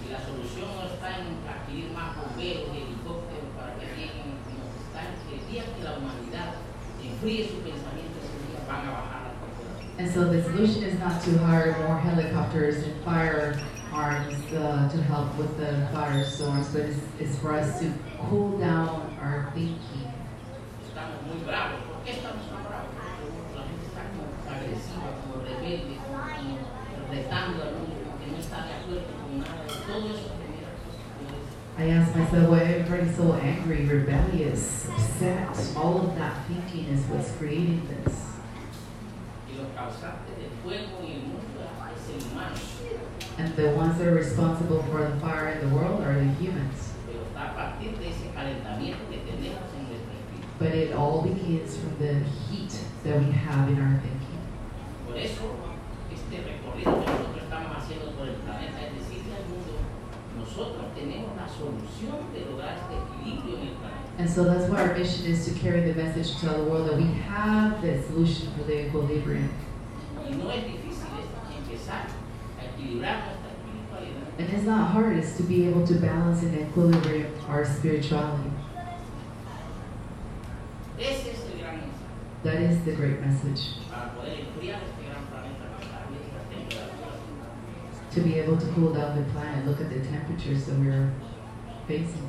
Y la solución no está en adquirir más bomberos y helicópteros para que lleguen, sino que está en que el día que la humanidad enfríe su pensamiento, ese día van a bajar las temperaturas. And so the solution is not to hire more helicopters and firearms uh, to help with the firestorms, but it's, it's for us to cool down our thinking. I asked myself why everybody's so angry, rebellious, upset. All of that thinking is what's creating this. And the ones that are responsible for the fire in the world are the humans. But it all begins from the heat that we have in our thinking. Por eso, este recorrido que nosotros estamos haciendo por el planeta es decirle al mundo, nosotros tenemos la solución de lograr este equilibrio en el planeta. And so that's why our mission is to carry the message to the world that we have the solution for the equilibrium. Y no es difícil empezar a equilibrar nuestra espiritualidad. And it's not hard, it's to be able to balance in equilibrium our spirituality. That is the great message. para poder enfriar este gran planeta que está bien estas temperaturas. To be able to cool down the planet, look at the temperatures that we're facing.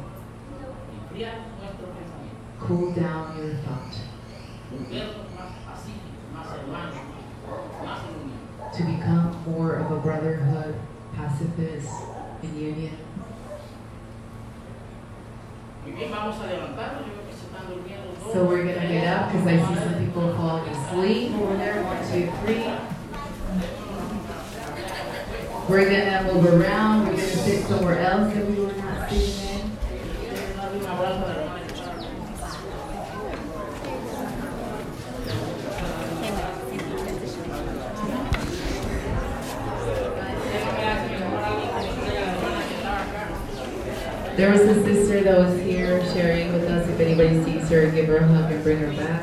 Enfriar nuestro pensamiento. Cool down your thought. Volvernos más pacíficos, más hermanos, más en unión. To become more of a brotherhood, pacifist, in union. So we're gonna get up because I see some people falling asleep. One, two, three. We're gonna move around. We're gonna sit somewhere else that we were not sitting in. There was a sister that was anybody sees her, give her a hug and bring her back.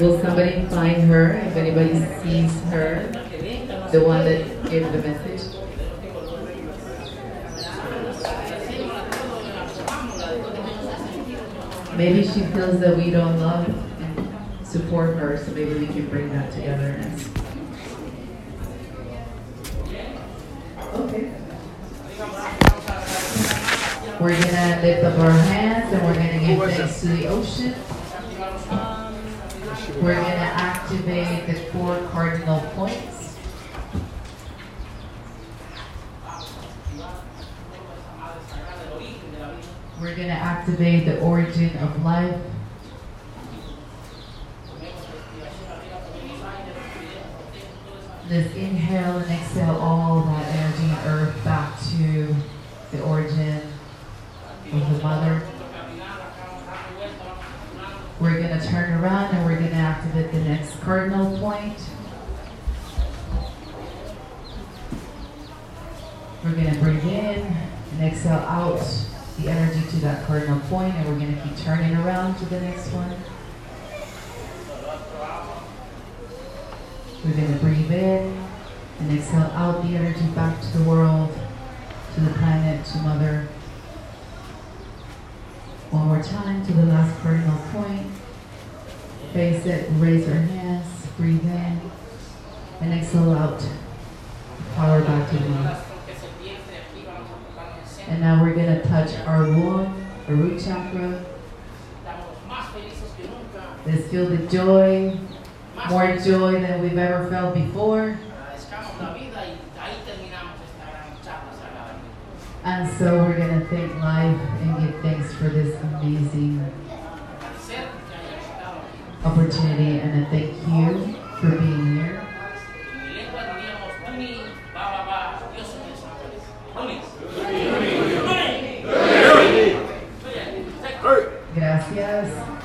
Will somebody find her? If anybody sees her, the one that gave the message. Maybe she feels that we don't love and support her, so maybe we can bring that togetherness. Okay. We're gonna lift up our hands and we're gonna give thanks to the ocean. We're gonna activate the four cardinal points. We're gonna activate the origin of life. Let's inhale and exhale all that energy and earth back to the origin of the mother. We're gonna turn around and we're gonna activate the next cardinal point. We're gonna breathe in and exhale out the energy to that cardinal point, and we're gonna keep turning around to the next one. We're gonna breathe in and exhale out the energy back to the world, to the planet, to Mother. One more time to the last cardinal point. Face it, raise your hands, breathe in, and exhale out. Power back to the. And now we're gonna touch our womb, our root chakra. Let's feel the joy, more joy than we've ever felt before. And so we're going to thank life and give thanks for this amazing opportunity. And I thank you for being here. Gracias.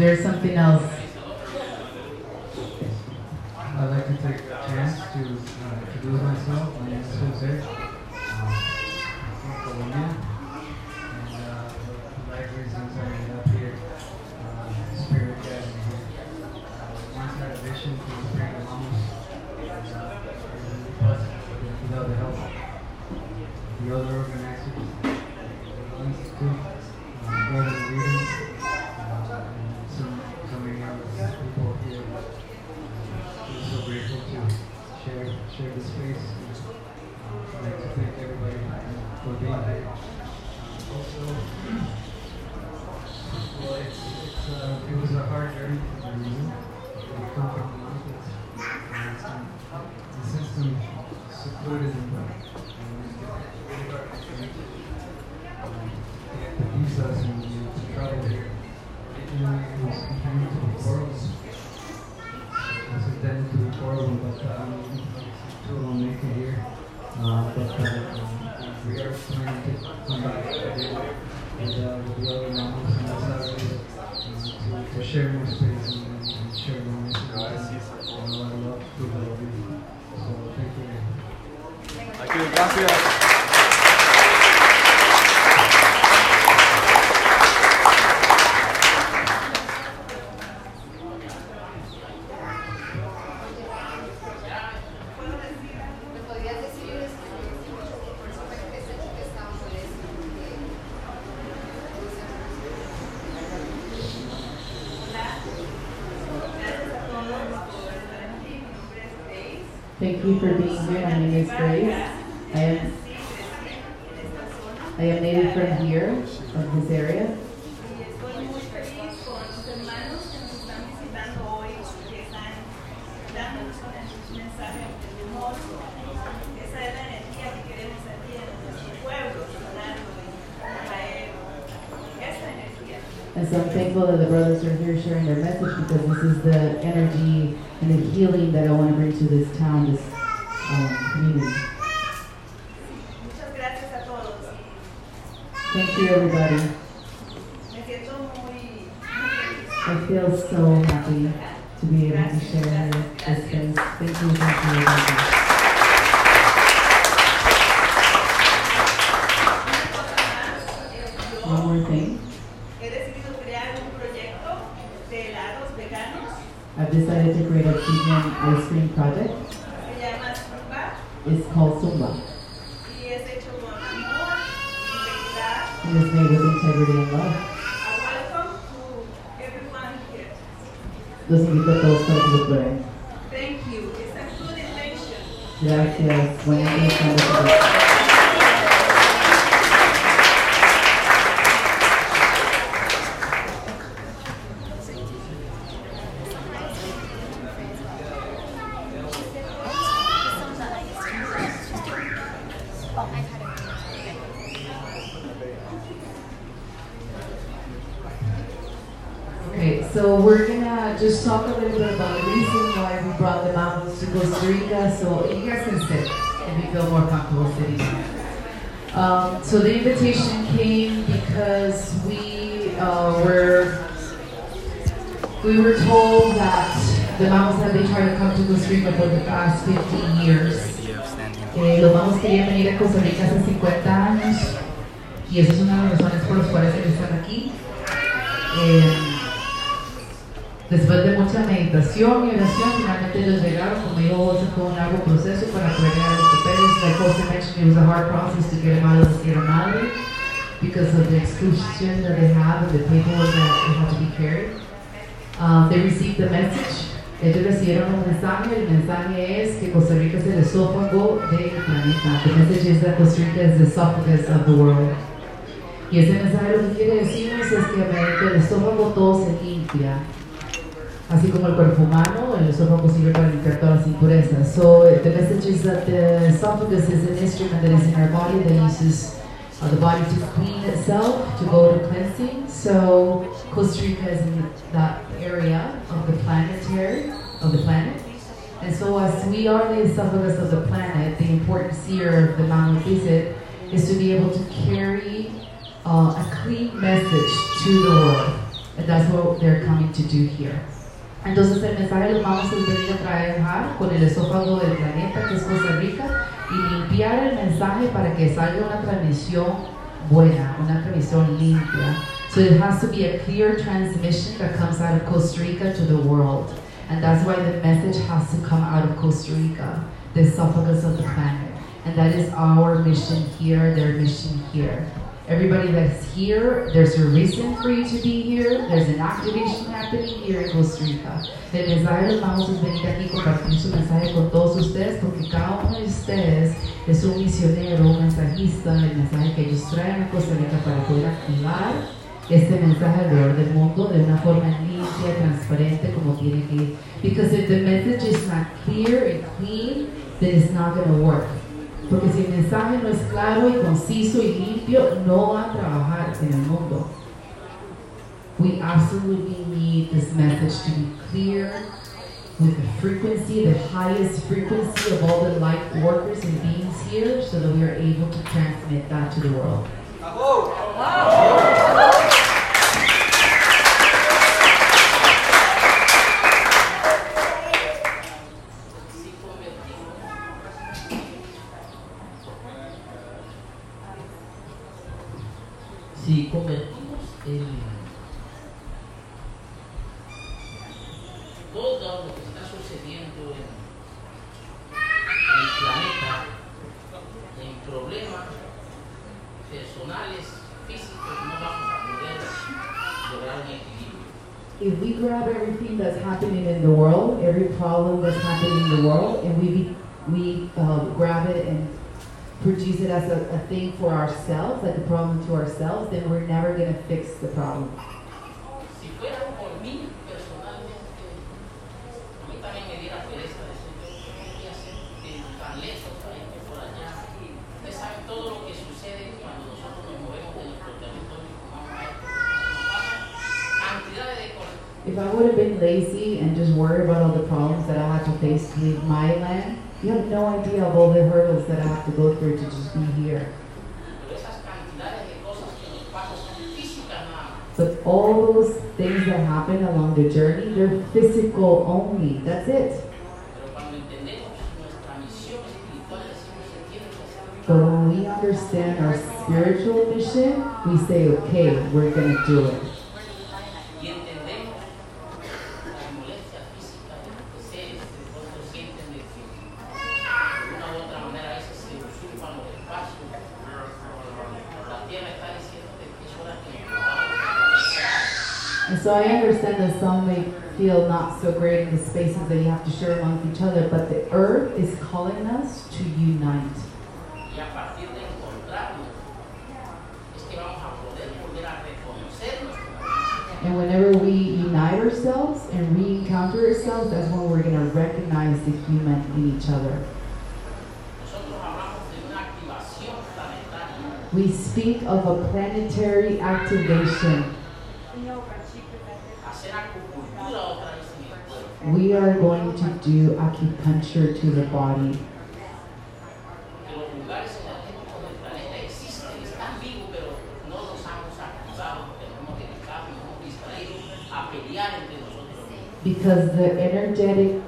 there's something else And uh, esophagus of the world. Y ese mensaje lo que quiere decirnos es que mediante el estómago todo se limpia. Así como el cuerpo humano, el esófago sirve para limpiar todas las impurezas. So the message is that the esophagus is an instrument that is in our body that uses uh, the body to clean itself, con el esófago del planeta, que es Costa Rica, y limpiar el mensaje para que salga una transmisión buena, una transmisión limpia. So it has to be a clear transmission that comes out of Costa Rica to the world. And that's why the message has to come out of Costa Rica, the esophagus of the planet. And that is our mission here, their mission here. Everybody that's here, there's a reason for you to be here. There's an activation happening here in Costa Rica. El mensaje de los mamos es venir aquí compartir su mensaje con todos ustedes, porque cada uno de ustedes es un misionero, un mensajista, el mensaje que ellos traen a Costa Rica para poder activar este mensaje alrededor del mundo de una forma limpia, transparente, como tiene que ir. Because if the message is not clear and clean, then it's not going to work. Porque si el mensaje no es claro y conciso y limpio, no va a trabajar en el mundo. We absolutely need this message to be clear with the frequency, the highest frequency of all the light workers and beings here, so that we are able to transmit that to the world. Sí si convertimos el todo lo que está sucediendo en, en el planeta en problemas personales, físicos, no vamos a poder lograr un equilibrio. If we grab everything that's happening in the world, every problem that's happening in the world, and we we uh, grab it and produce it as a, a thing for ourselves, like a problem to ourselves, then we're never going to fix the problem. Si fuera por mí personalmente, a mí también me diera pereza decir yo qué voy a hacer en tan lejos, ahí que por allá. Ustedes saben todo lo que sucede cuando nosotros nos movemos de nuestro territorio y vamos a esto. Nos pasan cantidades de cosas. If I would have been lazy and just worried about all the problems that I had to face to leave my land, you have no idea of all the hurdles that I have to go through to just be here. But all those things that happen along the journey, they're physical only. That's it. But when we understand our spiritual mission, we say, okay, we're going to do it. y entendemos las molestias físicas de los seres que nosotros sienten de que de una u otra manera a veces se usurpan los espacios. La tierra está diciendo que es hora que nos vamos. And so I understand that some may feel not so great in the spaces that you have to share amongst each other, but the earth is calling us to unite. Y a partir de encontrarnos es que vamos a poder volver a reconocer nuestra misión. And whenever we unite ourselves and re-encounter ourselves, that's when we're going to recognize the human in each other. Nosotros hablamos de una activación planetaria. We speak of a planetary activation. hacer acupuntura otra vez en el cuerpo. We are going to do acupuncture to the body. Because the energetic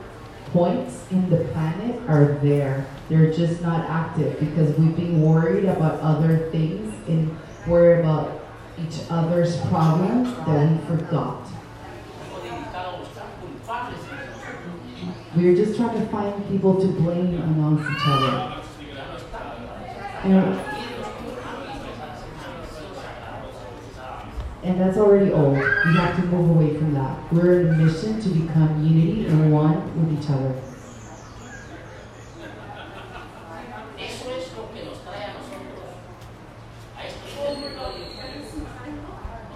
points in the planet are there. They're just not active because we've been worried about other things and worried about each other's problems that we forgot. Hemos dedicado a buscar culpables en nosotros mismos. We're just trying to find people to blame amongst each other. And, And that's already old. We have to move away from that. We're in a mission to become unity and one with each other. Eso es lo que nos trae a nosotros a este territorio donde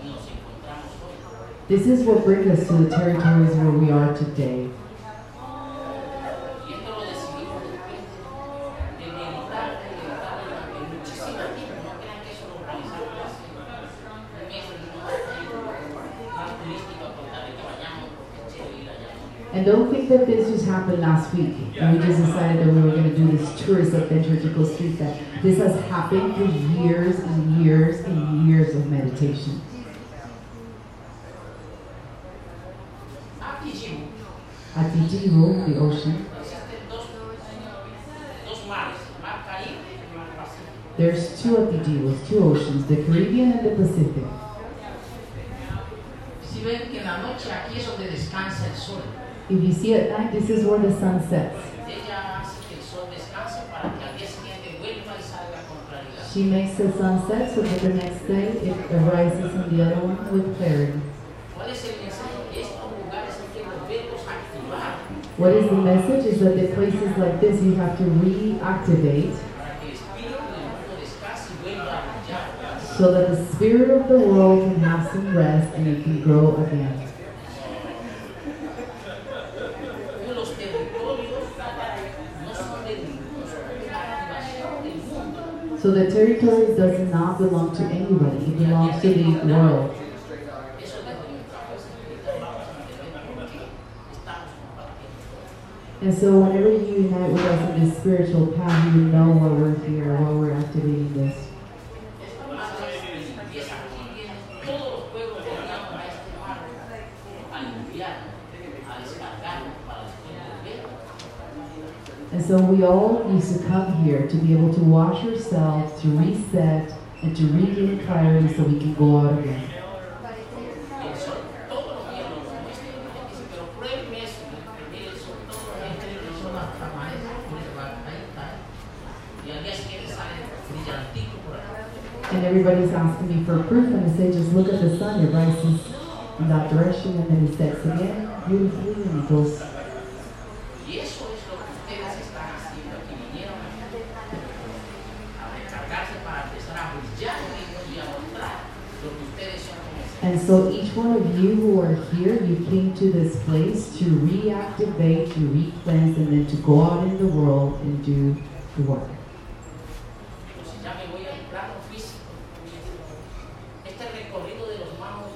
nos encontramos hoy. This is what brings us to the territories where we are today. And don't think that this just happened last week and we just decided that we were going to do this tourist adventure to Costa Rica. This has happened for years and years and years of meditation. A Pijibu At Ijibu, the ocean, existen dos, dos mares, el mar Caribe y el mar Pacífico. there's two Ijibus, two oceans, the Caribbean and the Pacific. Si ven que en la noche aquí es donde descansa el sol. If you see at night, this is where the sun sets. Ella hace que el sol descanse para que al día siguiente vuelva y salga con claridad. She makes the sun set so that the next day it arises in the other one with clarity. ¿Cuál es el mensaje? Que estos lugares hay que volverlos a activar What is the message? Is that the places like this you have to reactivate so that the spirit of the world can have some rest and it can grow again. So the territory does not belong to anybody. It belongs to the world. Eso desde nuestra fuerza espiritual vamos a entender por qué estamos compartiendo. And so whenever you unite with us in this spiritual path, you know why we're here, why we're activating this. And so we all used to come here to be able to wash ourselves, to reset, and to regain clarity so we can go out again. Y el sol todos los días nos lo muestra. Y la gente dice, pero pruébeme eso. Mire el sol todos los días, el sol hasta amanece, mire, va, ahí está. Y al día siguiente sale brillantico por ahí. And everybody's asking me for proof, and I say, just look at the sun. It rises in that direction, and then it sets again beautifully, and it goes. And so each one of you who are here, you came to this place to reactivate, to re-cleanse, and then to go out in the world and do the work. Entonces ya me voy al plano físico. Este recorrido de los mamos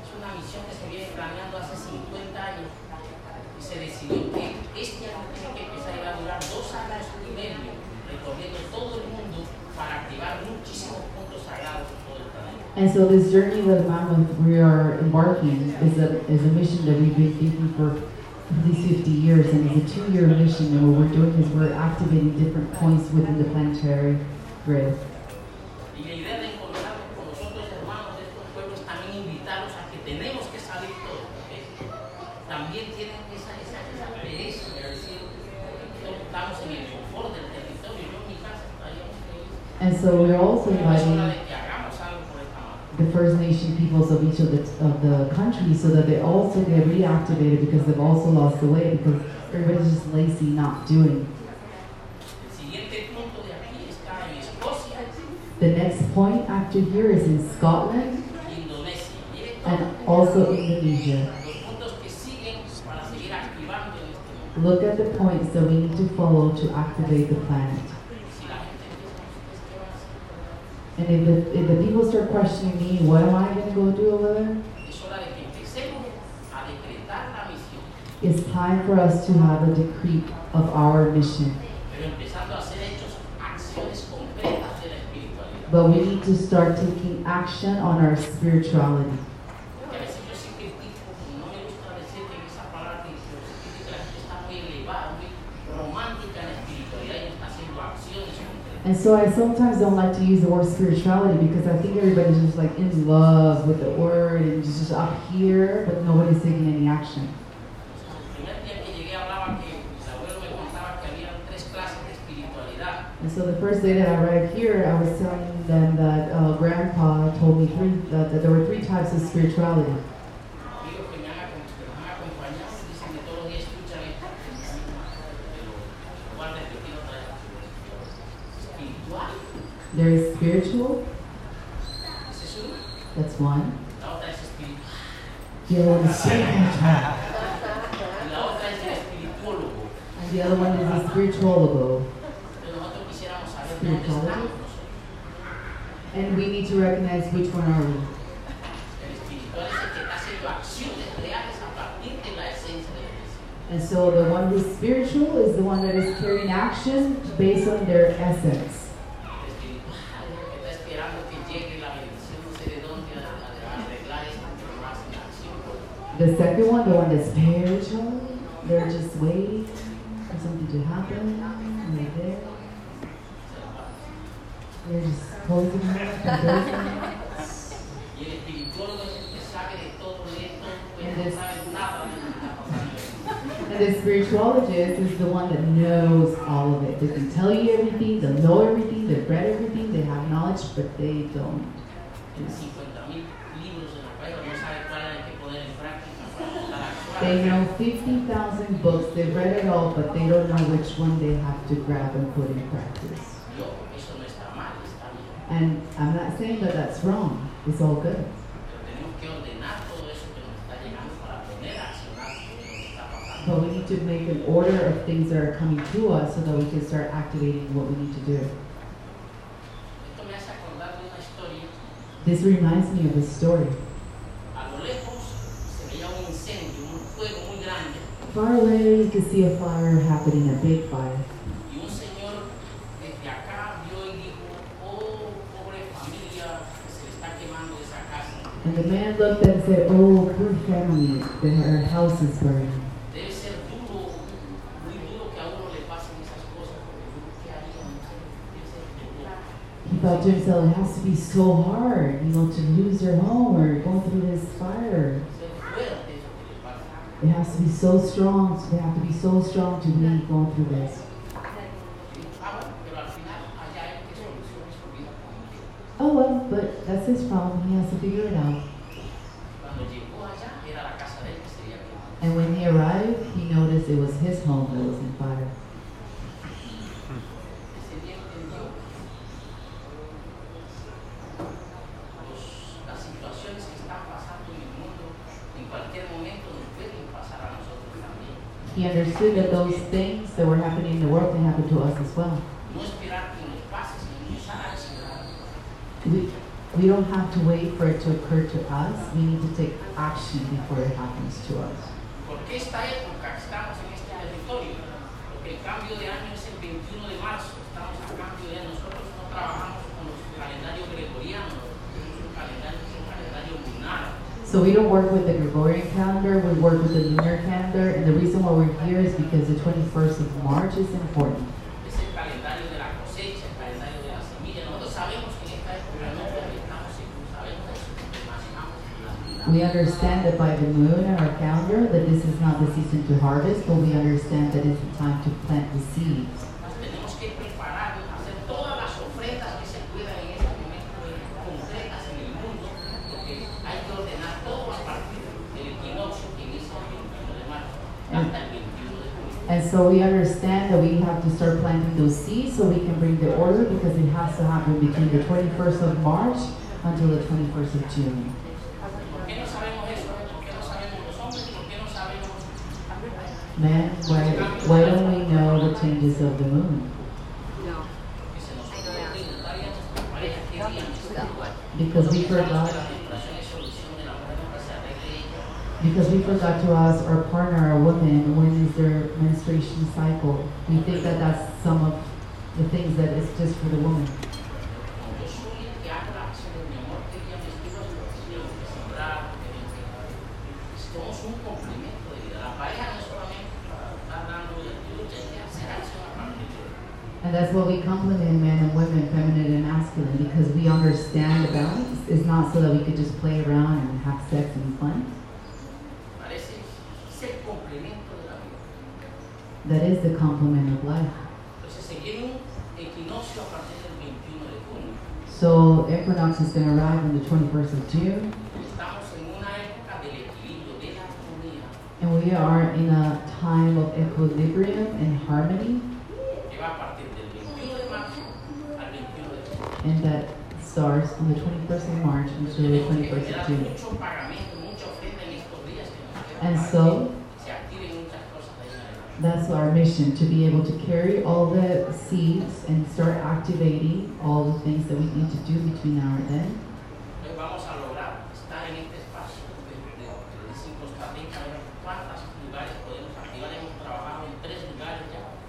es una misión que se viene planeando hace 50 años y se decidió que este año tiene que empezar y va a durar dos años y medio recorriendo todo el mundo para activar muchísimos puntos sagrados en todo el planeta. And so this journey that we are embarking is a, is a mission that we've been thinking for at least 50 years, and it's a two-year mission, and what we're doing is we're activating different points within the planetary grid. And so we're also Pero es hora inviting de que hagamos algo por esta mano. The First Nation peoples of each of the, of the countries so that they also get reactivated because they've also lost the way because everybody's just lazy not doing. The next point after here is in Scotland and also Indonesia. Look at the points that we need to follow to activate the planet. Si la gente empieza a decir, ¿qué van a hacer? And if the, if the people start questioning me, what am I going to go do over there? It's time for us to have a decree of our mission. But we need to start taking action on our spirituality. Porque a veces yo sí critico, no me gusta decir que en esa palabra que yo sí critico que la gente está muy elevada, muy romántica en la espiritualidad y no está haciendo acciones concretas. And so I sometimes don't like to use the word spirituality because I think everybody's just like in love with the word and just, up here, but nobody's taking any action. And so the first day that I arrived here, I was telling them that uh, Grandpa told me three, that, that there were three types of spirituality. Amigos que me han, acom- que nos han acompañado dicen que todos los días escuchan esto, pero lo voy a repetir otra vez. Espiritual, There is spiritual, that's one. The other one is spiritual. And the other one is a estamos nosotros. And we need to recognize which one are we. And so the one who's spiritual is the one that is carrying action based on their essence. El espiritual es el que está esperando que llegue la bendición, no sé de dónde, a, a- a arreglar esto, pero no hacen acción. The second one, the one that's spiritual, they're just waiting for something to happen. And they're there. They're just closing mouth and this-. And the spirituologist is the one that knows all of it. They can tell you everything, they'll know everything, they've read everything, they have knowledge, but they don't. Tiene 50.000 libros en la cabeza, no sabe cuál hay que poner en práctica para empezar a actuar. They know 50,000 books, they've read it all, but they don't know which one they have to grab and put in practice. Yo, eso no está mal, está bien. And I'm not saying that that's wrong, it's all good. Pero tenemos que ordenar todo eso que nos está llegando para poner a accionar lo que nos está pasando. But we need to make an order of things that are coming to us so that we can start activating what we need to do. Esto me hace acordar de una historia. This reminds me of a story. A lo lejos se veía un incendio, un fuego muy grande. Far away, you can see a fire happening, a big fire. Y un señor desde acá vio y dijo, oh, pobre familia, que se le está quemando esa casa. And the man looked and said, Oh, poor family, their house is burning. Debe ser duro, muy duro que a uno le pasen esas cosas, porque uno, ¿qué haría? No sé, debe ser duro. He thought to himself, it has to be so hard, you know, to lose your home or go through this fire. Ser fuerte eso que le pasa. It has to be so strong, so they have to be so strong to be going through this. Oh well, but that's his problem, he has to figure it out. And when he arrived, he noticed it was his home that was in fire. Ese día entendió los- las situaciones que están pasando en el mundo, en cualquier momento nos pueden pasar a nosotros también. He understood that those things that were happening in the world can happen to us as well. We, we don't have to wait for it to occur to us, we need to take action before it happens to us. Porque esta época estamos en este territorio, porque el cambio de año es el 21 de marzo, estamos a cambio de año. nosotros no trabajamos con los calendarios gregorianos, tenemos un calendario que es un calendario lunar. So we don't work with the Gregorian calendar, we work with the lunar calendar, and the reason why we're here is because the 21st of March is important. Es el calendario de la cosecha, el calendario de la semilla. Nosotros sabemos que en esta época no estamos seguros, sabemos eso, porque imaginamos la vida. We understand that by the moon and our calendar, that this is not the season to harvest, but we understand that it's the time to plant the seeds. So we understand that we have to start planting those seeds so we can bring the order because it has to happen between the 21st of March until the 21st of June. ¿Por qué no sabemos eso? ¿Por qué no sabemos los hombres? ¿Por qué no sabemos Man, why, why don't we know the changes of the moon? que se nos ocurre preguntar a nuestras parejas qué día es? Because we Pensamos forgot, que la menstruación es solución de la mujer que se arregle ella. Because we forgot to ask our partner, our woman, when is their menstruation cycle. We think that that's some of the things that is just for the woman. And that's what we complement men and women, feminine and masculine, because we understand the balance. It's not so that we could just play around and have sex and fun. Parece ser complemento de la vida. That is the complement of life. Entonces se viene un equinoccio equinoccio a partir del 21 de junio. So equinox is going to arrive on the 21st of June, Estamos en una época del equilibrio, de la armonía, and we are in a time of equilibrium and harmony, que va a partir del 21 de marzo al 21 de junio. and that starts on the 21st of March until the 21st of June. And pagamento, That's our mission to be able to carry all the seeds and start activating all the things that we need to do between now and then.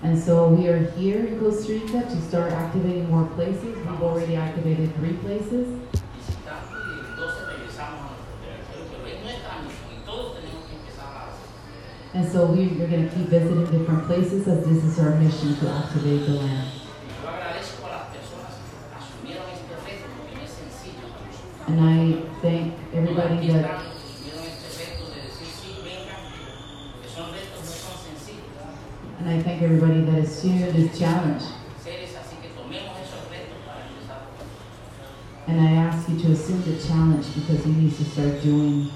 And so we are here in Costa Rica to start activating more places. We've already activated three places. visitando y el 12 regresamos a nuestro territorio, pero es nuestra misión y todos tenemos que empezar a hacer. And so we are going to keep visiting different places as this is our mission to activate the land. Yo agradezco a las personas que asumieron este reto porque no es sencillo. And I thank everybody that, los que asumieron este reto de decir sí, vengan, porque son retos, no son sencillos. and I thank everybody that assumed this challenge. Seres así que tomemos esos retos para empezar. And I ask you to assume the challenge because you need to start doing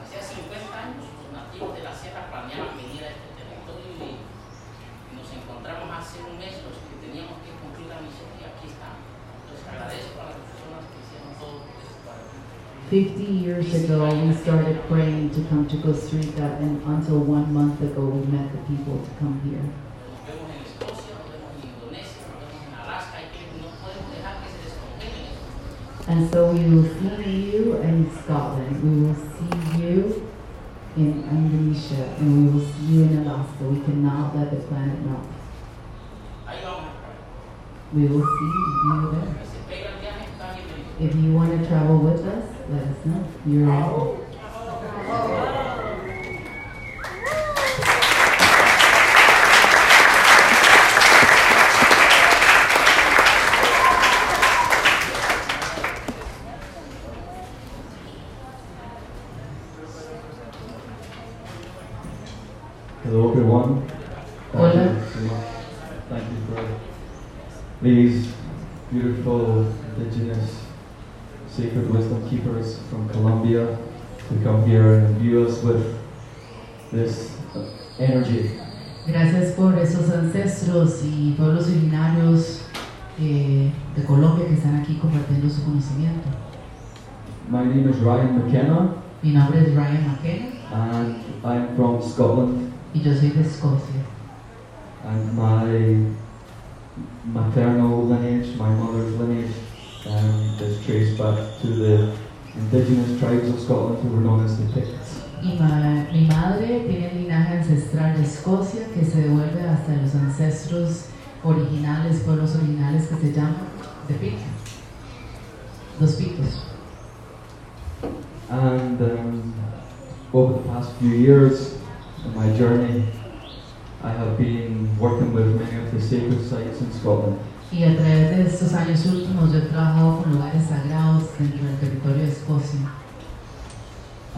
Hace 50 años los nativos de la sierra planeaban venir a este territorio y, y nos encontramos hace un mes los que teníamos que cumplir la misión y aquí estamos. Entonces agradezco a las personas que hicieron todo esto para mí. 50 years ago, we started praying to come to Costa Rica, and until one month ago, we met the people to come here. And so we will see you in Scotland, we will see you in Indonesia, and we will see you in Alaska. We cannot let the planet melt. We will see you there. Si se pega el viaje, está bienvenido. If you want to travel with us, let us know. You're welcome. Hello everyone. Hola. Thank you, thank you for these beautiful indigenous sacred wisdom keepers from Colombia to come here and imbue us with this uh, energy. Gracias por esos ancestros y pueblos originarios eh, de Colombia que están aquí compartiendo su conocimiento. My name is Ryan McKenna Mi nombre es Ryan McKenna and I'm from Scotland y yo soy de Escocia. and my maternal lineage, my mother's lineage, um, is traced back to the indigenous tribes of Scotland who were known as the Picts. Y ma- mi madre tiene el linaje ancestral de Escocia que se devuelve hasta los ancestros originales, pueblos originales que se llaman de Pic. Few years in my journey, I have been working with many of the sacred sites in Scotland. Y a través de estos años últimos yo he trabajado con lugares sagrados dentro del territorio de Escocia.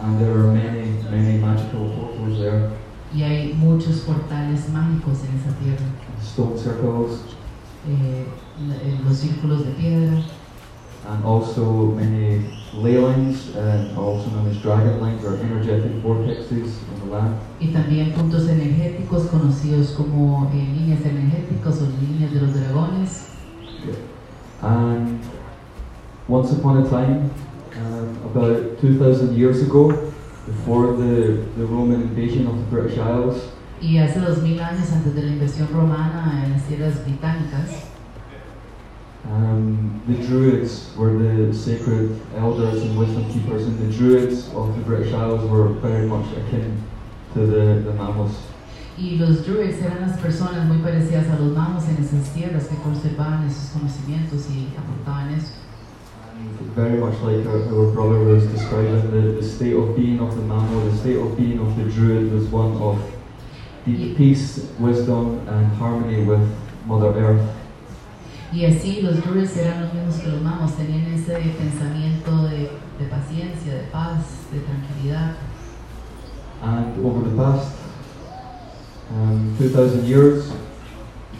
And there are many, many magical portals there, Y hay muchos portales mágicos en esa tierra. stone circles, Eh, eh, los círculos de piedra and also many ley lines, and also known as dragon lines or energetic vortexes in the land. y también puntos energéticos conocidos como eh, líneas energéticas o líneas de los dragones. And once upon a time, um, about 2,000 years ago, before the, the Roman invasion of the British Isles, Y hace dos mil años antes de la invasión romana en las tierras británicas, um, the Druids were the sacred elders and wisdom keepers, and the Druids of the British Isles were very much akin to the, the Mamos. y los druids eran las personas muy parecidas a los magos en esas tierras que conservaban esos conocimientos y aportaban eso. Very much like our, our brother was describing, the, the state of being of the Mamo, the state of being of the Druid was one of deep peace, wisdom, and harmony with Mother Earth. Y así los druids eran los mismos que los tenían ese pensamiento de, de paciencia, de paz, de tranquilidad. And over the past um, 2,000 years,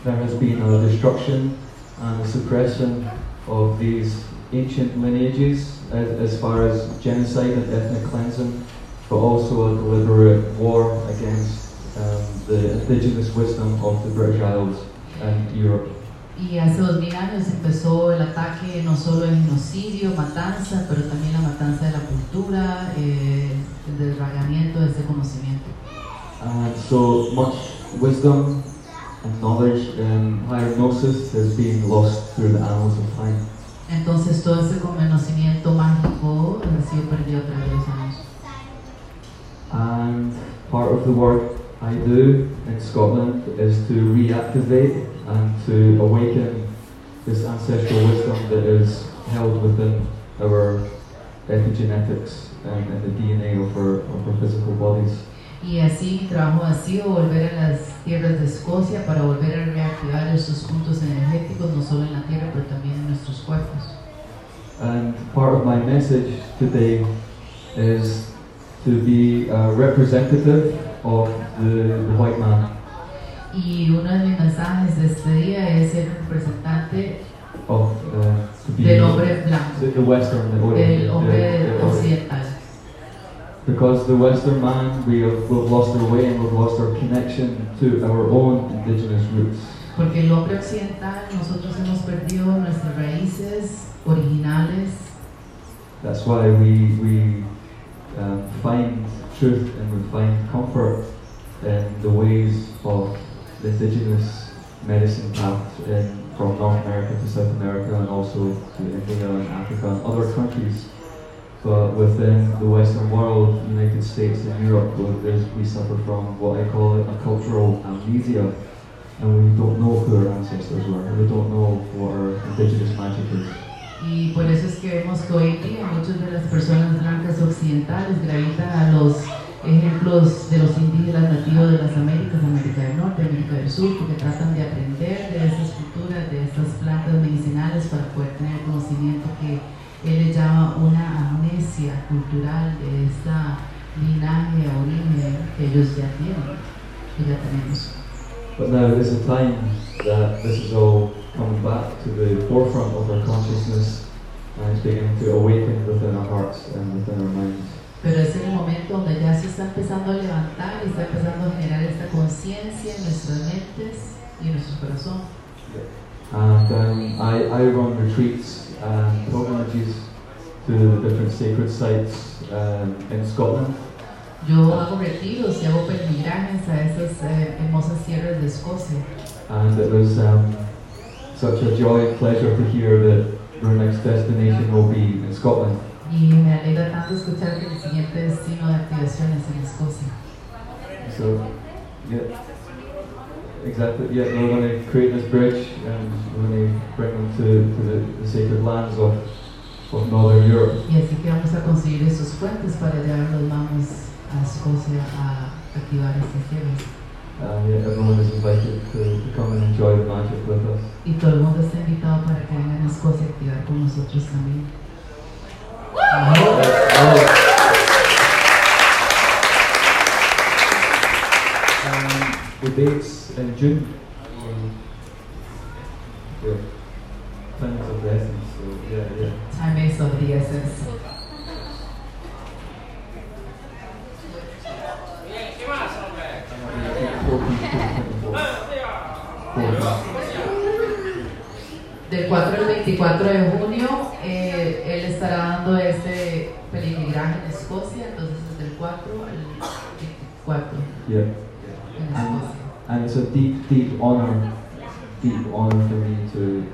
there has been a destruction and the suppression of these ancient lineages as, as far as genocide and ethnic cleansing, but also a deliberate war against um, the indigenous wisdom of the British Isles and Europe. Y hace dos mil años empezó el ataque no solo el genocidio, matanza, pero también la matanza de la cultura, eh, el desragamiento de ese conocimiento. And so much wisdom and knowledge and higher gnosis is being lost through the annals of time. Entonces todo ese conocimiento mágico ha sido perdido a través de los años. And part of the work I do in Scotland is to reactivate and to awaken this ancestral wisdom that is held within our epigenetics and, and the DNA of our, of our physical bodies. Y así trabajo ha sido volver a las tierras de Escocia para volver a reactivar esos puntos energéticos, no solo en la tierra, pero también en nuestros cuerpos. And part of my message today is to be a representative of the, the white man, Y uno de mis mensajes de este día es ser representante of uh, del hombre blanco, the, the Western, the, del the- hombre the- occidental. Because the Western man, we have, we've lost our way and we've lost our connection to our own indigenous roots. Porque el hombre occidental, nosotros hemos perdido nuestras raíces originales That's why we, we um, find truth and we find comfort in the ways of the indigenous medicine path in, from North America to South America and also to India and Africa and other countries. But within the Western world, the United States and Europe, we suffer from what I call a cultural amnesia. And we don't know who our ancestors were. We don't know what our indigenous magic is. y por eso es que vemos que hoy día muchas de las personas blancas occidentales gravitan a los ejemplos de los indígenas nativos de las Américas, América del Norte, América del Sur, porque tratan de aprender de esas culturas, de estas plantas medicinales para poder tener conocimiento que él le llama una amnesia cultural de esta linaje origen que ellos ya tienen, que ya tenemos. But now is a time that this is all coming back to the forefront of our consciousness and it's beginning to awaken within our hearts and within our minds. Pero es en el momento donde ya se está empezando a levantar y está empezando a generar esta conciencia en nuestras mentes y en nuestro corazón. And um, I, I run retreats and pilgrimages to the different sacred sites um, in Scotland. Yo hago retiros y hago peregrinajes a esas eh, hermosas tierras de Escocia. And it was um, such a joy and pleasure to hear that our next destination will be in Scotland. Y me alegra tanto escuchar que el siguiente destino de activación es en Escocia. So, yeah, exactly. Yeah, we're going to create this bridge and we're going to bring them to, to the, the sacred lands of, of Northern Europe. Y así que vamos a conseguir esos puentes para llevar los manos a Escocia a activar estas tierras. Uh, yeah, everyone is invited to, to come and enjoy the magic with us. Y todo el mundo está invitado para que vengan a Escocia a activar con nosotros también. Um, the dates in June. Yeah, time is of the essence. So yeah, yeah. Time is of the essence. Bien, ¿qué? Del 4 al 24 de junio, eh, él estará dando peregrinaje en Escocia, entonces es del 4 al 24 Yeah. en Escocia. And it's a deep, deep honor, deep honor for me to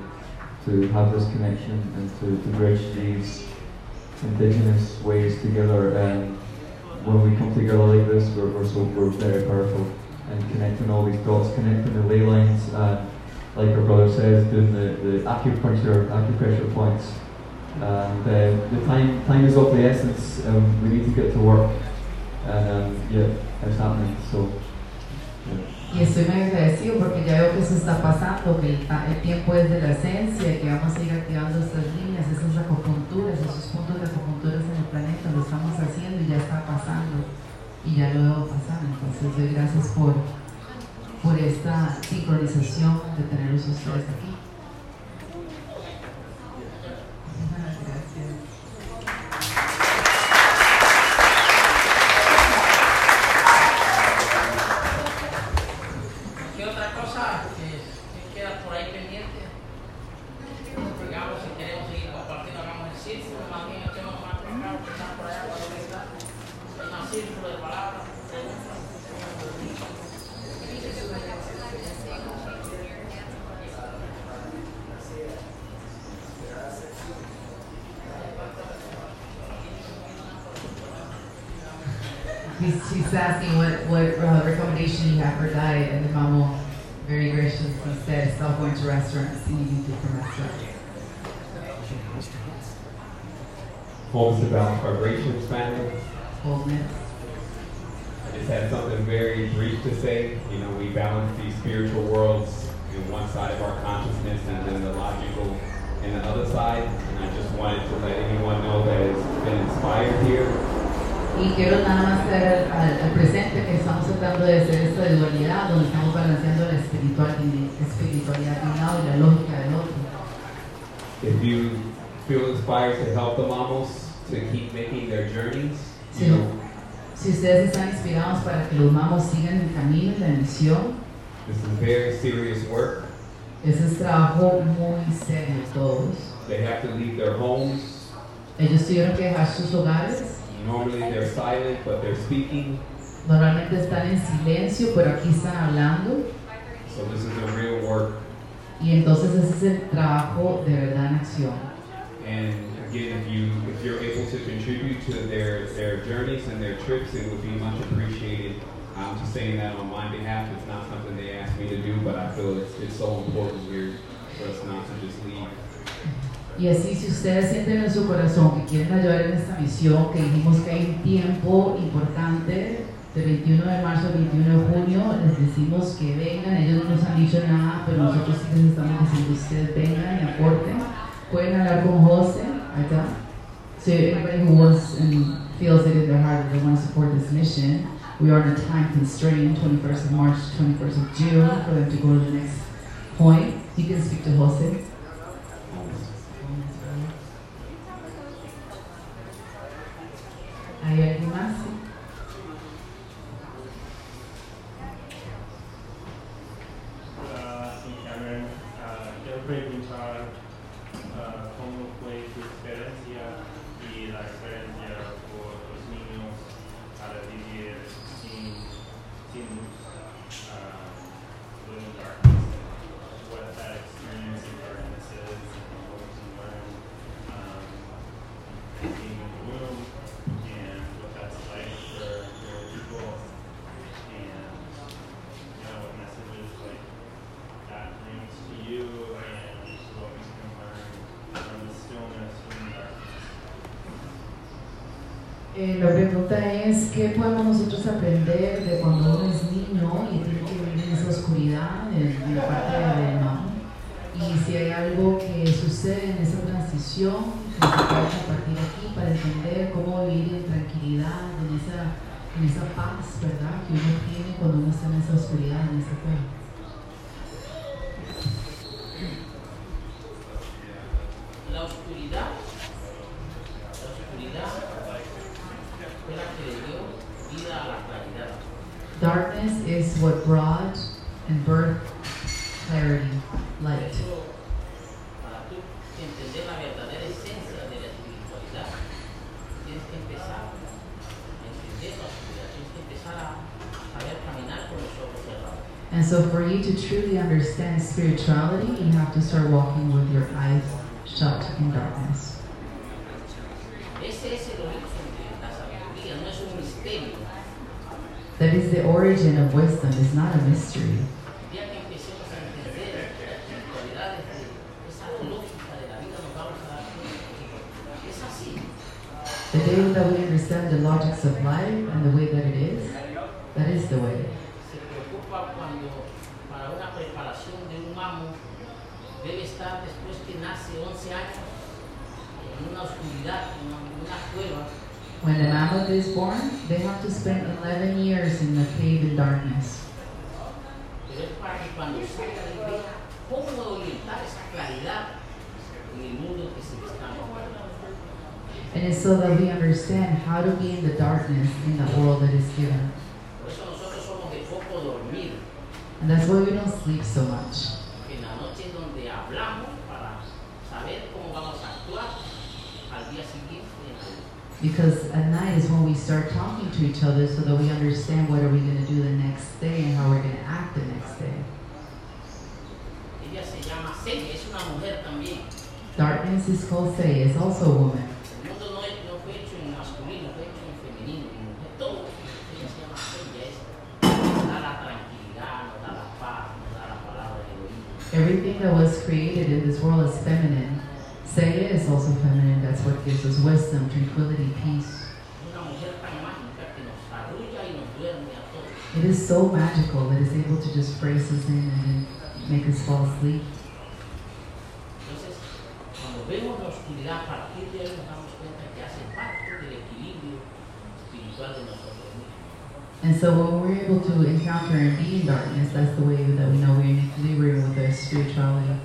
to have this connection and to, to bridge these indigenous ways together. And when we come together like this, we're, we're so we're very powerful and connecting all these dots, connecting the ley lines, and like our brother says, doing the, the acupuncture acupressure points. Uh, the time time is of the essence. Um, we need to get to work, and um, yeah, it's happening. So. Y estoy muy agradecido porque ya veo que eso está pasando, que el tiempo es de la esencia, que vamos a ir activando estas líneas, esas acupunturas, esos puntos de acupunturas en el planeta, lo estamos haciendo y ya está pasando. Y ya lo veo pasar. Entonces doy gracias por, por esta sincronización de tenerlos ustedes aquí. Un círculo de palabras, preguntas. He's, she's asking what, what uh, recommendation you have for diet, and the mamo very graciously said, stop going to restaurants and eating different restaurants. Homes about vibrations family. Wholeness. I just had something very brief to say. You know, we balance these spiritual worlds in one side of our consciousness and then the logical in the other side. And I just wanted to let anyone know that it's been inspired here. Y quiero nada más traer al, presente que estamos tratando de hacer esta dualidad, donde estamos balanceando la espiritual, espiritualidad de un lado y la lógica del otro. If you feel inspired to help the mamos to keep making their journeys, you know, Si ustedes están inspirados para que los mamos sigan el camino y la misión, this is very serious work. ese es trabajo muy serio todos. They have to leave their homes. Ellos tuvieron que dejar sus hogares, Normally they're silent, but they're speaking. normalmente están en silencio, pero aquí están hablando. So this is the real work. Y entonces ese es el trabajo de verdad en acción. And again, if you if you're able to contribute to their their journeys and their trips, it would be much appreciated. I'm just saying that on my behalf. It's not something they asked me to do, but I feel it's, it's so important here for us not to just leave. Y así, si ustedes sienten en su corazón que quieren ayudar en esta misión, que dijimos que hay un tiempo importante, del 21 de marzo al 21 de junio, les decimos que vengan, ellos no nos han dicho nada, pero nosotros sí les estamos diciendo ustedes vengan y aporten. Pueden hablar con José, acá. So everybody who wants and feels it in their heart that they want to support this mission, we are on a time constraint, 21st of March, 21st of June, for them to go to the next point. You can speak to Jose. ¿Hay alguien más? Ah, sí, Carmen, ah, quiero preguntar ah, cómo fue tu experiencia y la experiencia por los niños para vivir sin, sin luz, ah, living in darkness, what that experience in darkness is, and what you learn um, being in the room, and what that's like for your people, and you know, what messages like that brings to you and what we can learn from the stillness from the darkness. Eh, la pregunta es, ¿qué podemos nosotros aprender de cuando uno es niño y tiene que vivir en esa oscuridad, en, en la parte del mamá? Y si hay algo que sucede en esa transición, que se puede compartir aquí para entender cómo vivir en tranquilidad, en esa, en esa paz, ¿verdad? Que uno tiene cuando uno está en esa oscuridad, en ese cuerpo. La oscuridad, la oscuridad fue la que le dio vida a la claridad. Darkness is what brought and birthed clarity, Por light. eso, para tú entender la verdadera esencia de la espiritualidad, tienes que empezar a entender la oscuridad, tienes que empezar a saber caminar con los ojos cerrados. And so, for you to truly understand spirituality, you have to start walking with your eyes shut in darkness. That is the origin of wisdom, it's not a mystery. The day that we understand the logics of life and the way that it is, that is the way. Se preocupa cuando para una preparación de un debe estar después que nace 11 años en una oscuridad, en una, cueva, When the mamo is born, they have to spend 11 years in the cave in darkness. pero es para que cuando salga de vea cómo orientar esa claridad en el mundo que se está moviendo. And it's so that we understand how to be in the darkness in the world that is given. Por eso nosotros somos de poco dormir, And that's why we don't sleep so much. que en la noche es donde hablamos para saber cómo vamos a actuar al día siguiente. en la- Because at night is when we start talking to each other so that we understand what are we going to do the next day and how we're going to act the next day. Ella se llama Celia, es una mujer también. Darkness is called Say, it's also a woman. El mundo no, es- no fue hecho en masculino, fue hecho en femenino, en mujer, todo. Ella se llama Celia, es, nos da la tranquilidad, nos da la paz, nos da la palabra de Elohim. Everything that was created in this world is feminine. Say is also feminine. That's what gives us wisdom, tranquility, peace. It is so magical that it's able to just brace us in and make us fall asleep. And so when we're able to encounter and be in darkness, that's the way that we know we're in equilibrium with our spirituality.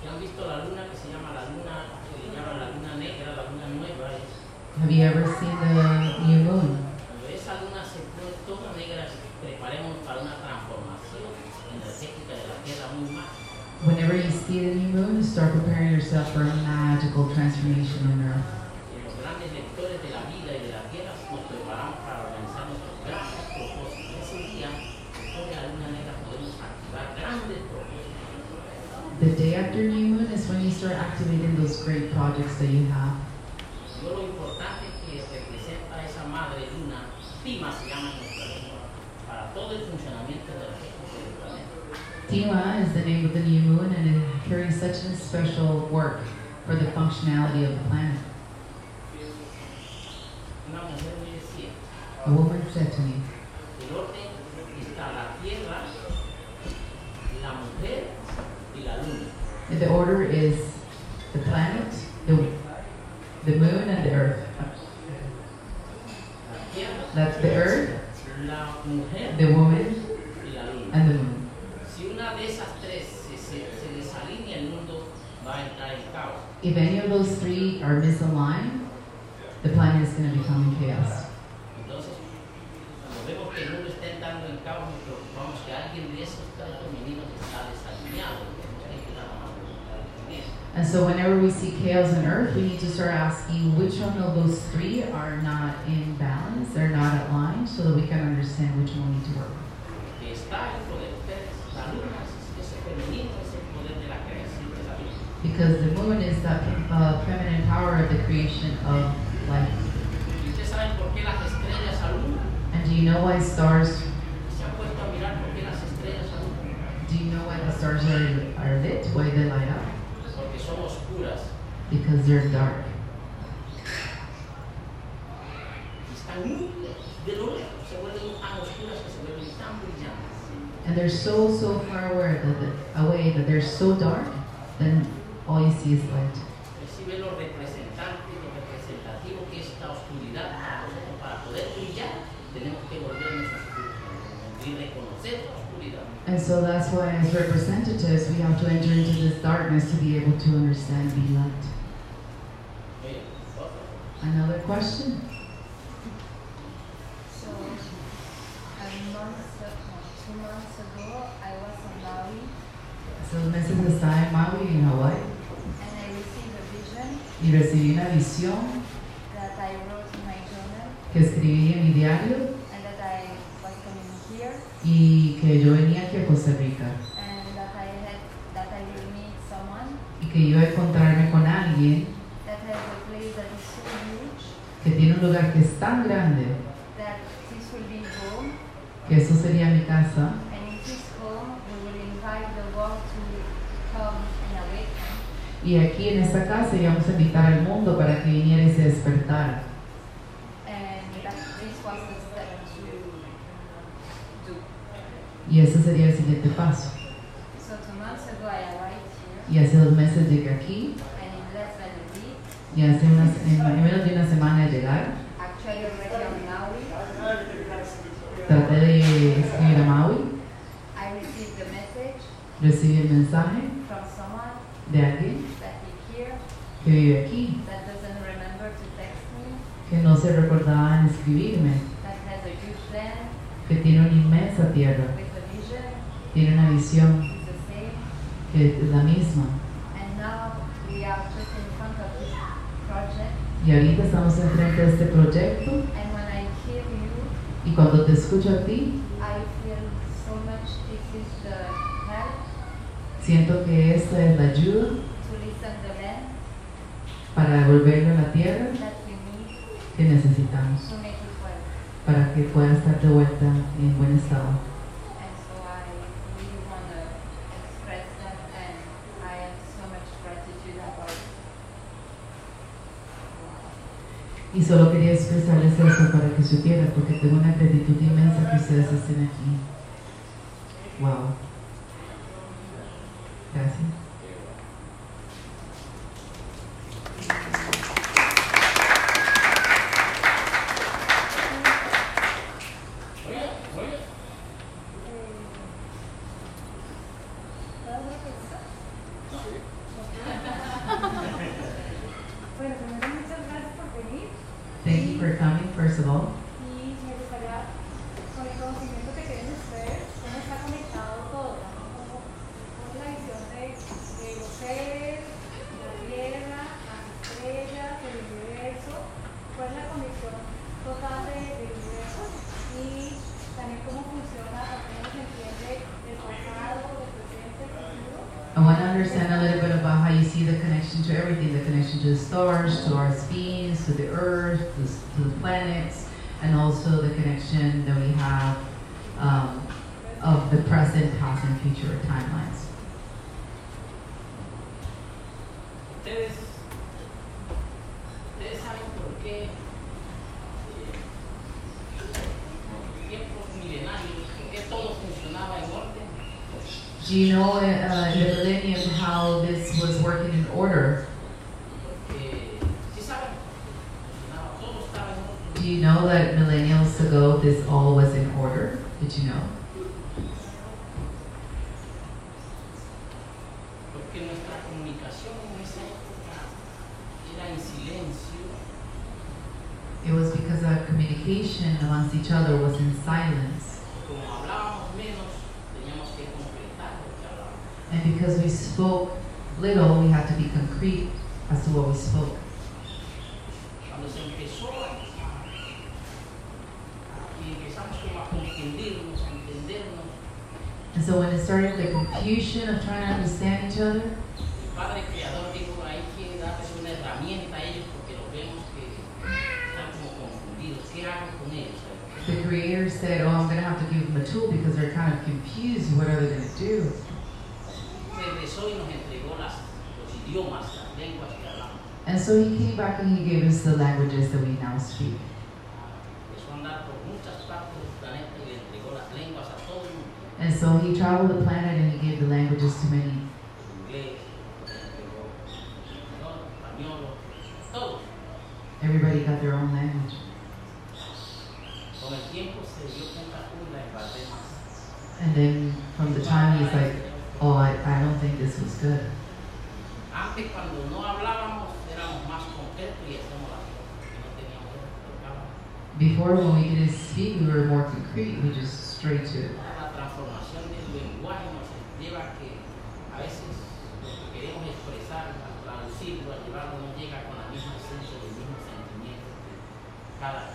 Si han visto la luna que se llama la luna, se le llama la luna negra, la luna nueva, es Have you ever seen the new moon? Cuando esa luna se pone toda negra, preparemos para una transformación energética de la Tierra muy mágica. Whenever you see the new moon, start preparing yourself for a magical transformation on earth. Y los grandes lectores de la vida y de la Tierra nos preparamos para organizar nuestros grandes propósitos. Ese día, después de la luna negra, podemos activar grandes propósitos. After new moon is when you start activating those great projects that you have. Yo lo importante es que representa a esa madre luna, Pima se llama en nuestra lengua, para todo el funcionamiento energético del planeta. Tima is the name of the new moon and it carries such a special work for the functionality of the planet. Una mujer me decía, A woman said to me, the order is the planet, the, the moon, and the earth. That's the earth, the woman, y la luna. and the moon. If any of those three are misaligned, the planet is going to become in chaos. Vemos que el mundo está entrando en caos, nos preocupamos que alguien de esos está desalineado. Hay que dar la mano en eso. And so whenever we see chaos on earth, we need to start asking which one of those three are not in balance, they're not aligned, so that we can understand which one we need to work on. Que está el poder de ustedes, la luna, es- ese femenino es el poder de la creación de la vida. Because the moon is that uh, feminine power of the creation of life. ¿Y ustedes saben por qué las estrellas alumbran? And do you know why stars, ¿Se han puesto a mirar por qué las estrellas alumbran? do you know why the stars are, are lit, why they light up? Porque son oscuras Because they're dark. están. De lo lejos se vuelven tan oscuras que se vuelven tan brillantes. And they're so, so far away that, that, away that they're so dark, then all you see is light. Recibe lo representante, lo representativo que es esta oscuridad para nosotros. Para poder brillar, tenemos que volvernos oscuros y reconocer la oscuridad. And so that's why, as representatives, we have to enter into this darkness to be able to understand, be light. Another question? So, a month, two months ago, I was on Maui So, meses estaba en Maui, en Hawaii, and I received a vision y recibí una visión that I wrote in my journal que escribí en mi diario y que yo venía aquí a Costa Rica. And that I had that I will meet someone. Y que iba a encontrarme con alguien that has a place that is so huge que tiene un lugar que es tan grande that this will be home. que eso sería mi casa. And in this home we will invite the world to come and awaken. Y aquí en esta casa íbamos a invitar al mundo para que viniera y se despertara. Y ese sería el siguiente paso. So two months ago I arrived here Y hace dos meses llegué aquí. And in less than a week y hace unas, en en menos de una semana de llegar. Actually already on Maui. Traté de escribir a Maui, I received a message recibí el mensaje from someone de alguien that live here que vive aquí, that doesn't remember to text me, que no se recordaba en escribirme, that has a huge land que tiene una inmensa tierra, with a vision, tiene una visión is the same. que es la misma. And now we are just in front of this project Y ahorita estamos enfrente de este proyecto and when I hear you, y cuando te escucho a ti, I feel so much this is the help siento que esta es la ayuda to listen the land para devolverlo a la tierra that we need que necesitamos to make it well. para que pueda estar de vuelta en buen estado. Y solo quería expresarles eso para que supieran, porque tengo una gratitud inmensa que ustedes estén aquí. Wow. Gracias. It was because our communication amongst each other was in silence. And because we spoke little, we had to be concrete as to what we spoke. And so when it started the confusion of trying to understand each other, el Padre Creador dijo, hay que darles una herramienta a ellos porque los vemos que están como confundidos. ¿Qué hago con ellos? the creator said, Oh, I'm going to have to give them a tool because they're kind of confused. What are they going to do? And so he came back and he gave us the languages that we now speak. And so he traveled the planet and he gave the languages to many. Everybody got their own language. Con el tiempo se dio cuenta uno y la embarré más. And then from the time he's like, Oh, I, I don't think this was good. Antes cuando no hablábamos éramos más concretos y hacíamos las cosas que no teníamos que hablar. Before, when we didn't speak, we were more concrete. We just straight to it. La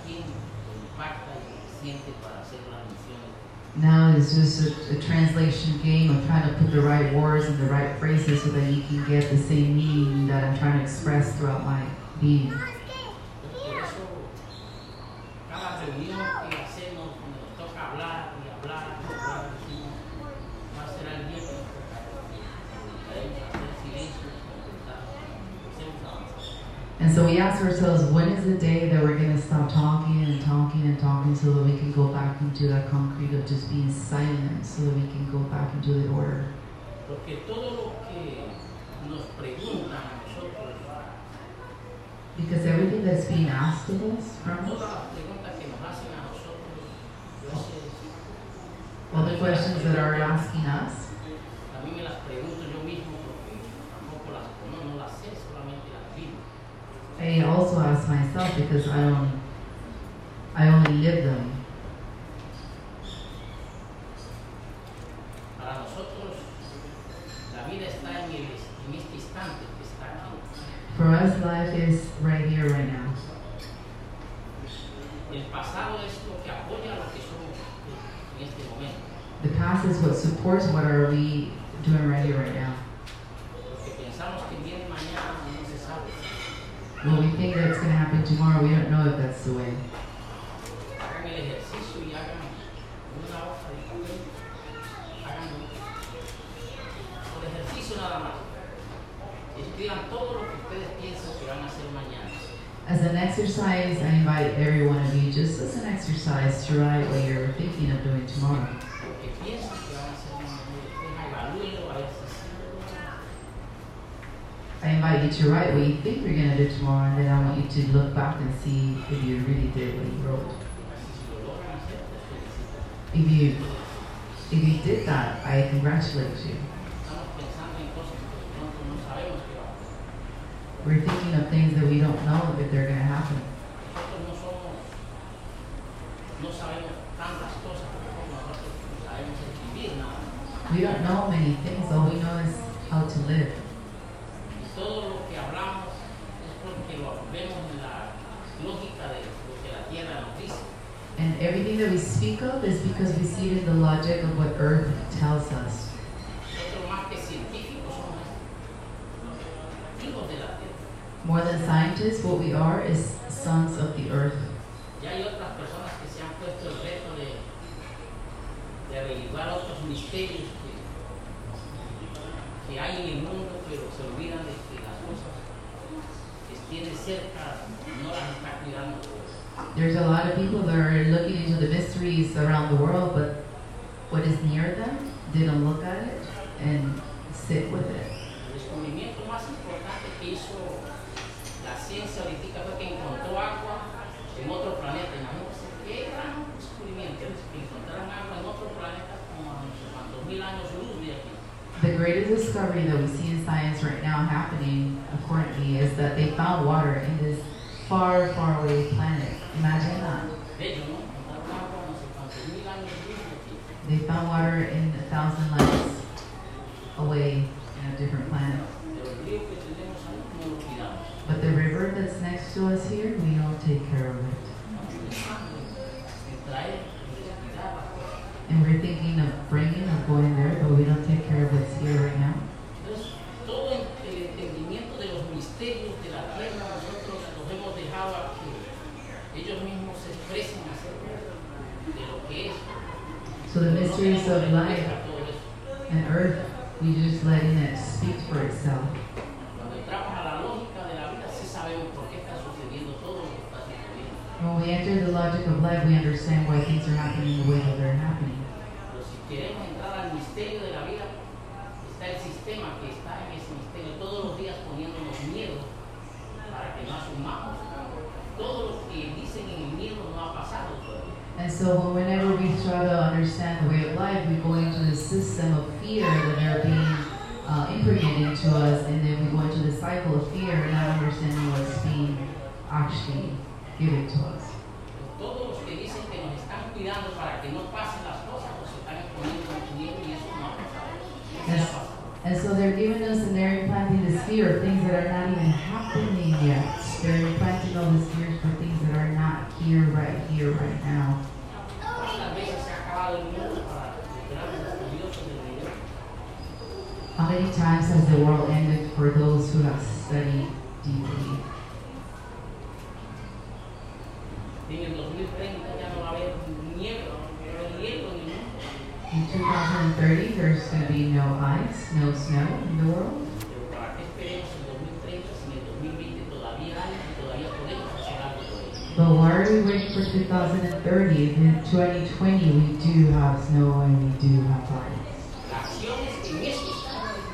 Now it's just a, a translation game of trying to put the right words and the right phrases so that you can get the same meaning that I'm trying to express throughout my being. Por eso, cada reunión que hacemos, cuando nos toca hablar y hablar y hablar, decimos, va a ser el día que nos toca. Dedicaremos a hacer silencio, concretar, hacemos avanzar. And so we ask ourselves, when is the day that we're going to stop talking and talking and talking so that we can go back into that concrete of just being silent so that we can go back into the order? Porque todo lo que nos preguntan a nosotros, Because everything that's being asked of us from us, las preguntas que nos hacen a nosotros, a veces all the questions that are asking us, a mí me las pregunto yo mismo porque tampoco las conozco, no las sé, solamente las vivo. I also ask myself because I don't, I only live them. Para nosotros, la vida está en, el, en este instante está aquí. For us, life is right here, right now. El pasado es lo que apoya lo que somos en este momento. The past is what supports what are we doing right here, right now. Porque pensamos que viene mañana y no se sabe. When we think that's going to happen tomorrow, we don't know if that's the way. As an exercise, I invite every one of you, just as an exercise, to write what you're thinking of doing tomorrow. Lo que piensan que van a hacer mañana. Ustedes evalúenlo a ver si sí. I invite you to write what you think you're going to do tomorrow, and then I want you to look back and see if you really did what you wrote. If you if you did that, I congratulate you. We're thinking of things that we don't know if they're going to happen. We don't know many things. All we know is how to live. Todo lo que hablamos es porque lo vemos en la lógica de lo que la tierra nos dice. And everything that we speak of is because we see it in the logic of what Earth tells us. Nosotros más que científicos somos hijos de la tierra. More than scientists, what we are is sons of the Earth. Ya hay otras personas que se han puesto el reto de, de averiguar otros misterios que, que hay en el mundo, pero se olvidan de que las cosas que tienen cerca no las está cuidando. There's a lot of people that are looking into the mysteries around the world, but what is near them, don't look at it and sit with it. El descubrimiento más importante que hizo la ciencia ahorita fue que encontró agua en otro planeta. Imagínense qué gran descubrimiento encontraron agua en otro planeta como a no sé cuántos mil años luz de aquí. The greatest discovery that we see in science right now happening currently is that they found water in this far, far away planet. Imagine that. They found water in a thousand lights away in a different planet. But the river that's next to us here, we don't take care of it. And we're thinking of bringing or going there, but we don't take care of what's here right now. Entonces, todo el el entendimiento de los misterios de la tierra nosotros los hemos dejado a que ellos mismos se expresen acerca de lo que es. So the mysteries of life and earth, we just letting it speak for itself. When we enter the logic of life, we understand why things are happening the way that they're happening. Todos los que dicen en el miedo no ha pasado todavía. And so whenever we try to understand the way of life, we go into the system of fear that are being uh, impregnated into us, and then we go into the cycle of fear, not understanding what's being actually given to us. Todos los que dicen que nos están cuidando para que no pasen las cosas, nos están exponiendo al miedo y eso no ha pasado. Eso Yes. And so they're giving us and they're implanting this fear of things that are not even happening yet. They're implanting all this fears for things that are not here, right here, right now. ¿Cuántas veces se ha acabado el mundo para los grandes estudiosos del universo? Times has the world ended for those who have studied deeply? En el 2030 ya no va a haber nieve, no va a haber hielo en el mundo. In 2030, there's going to be no ice, no snow in the world. Pero ¿para qué esperemos el 2030 si en el 2020 todavía hay y todavía podemos hacer algo por ello? But why are we waiting for 2030? In 2020, we do have snow and we do have ice. Las acciones en estos años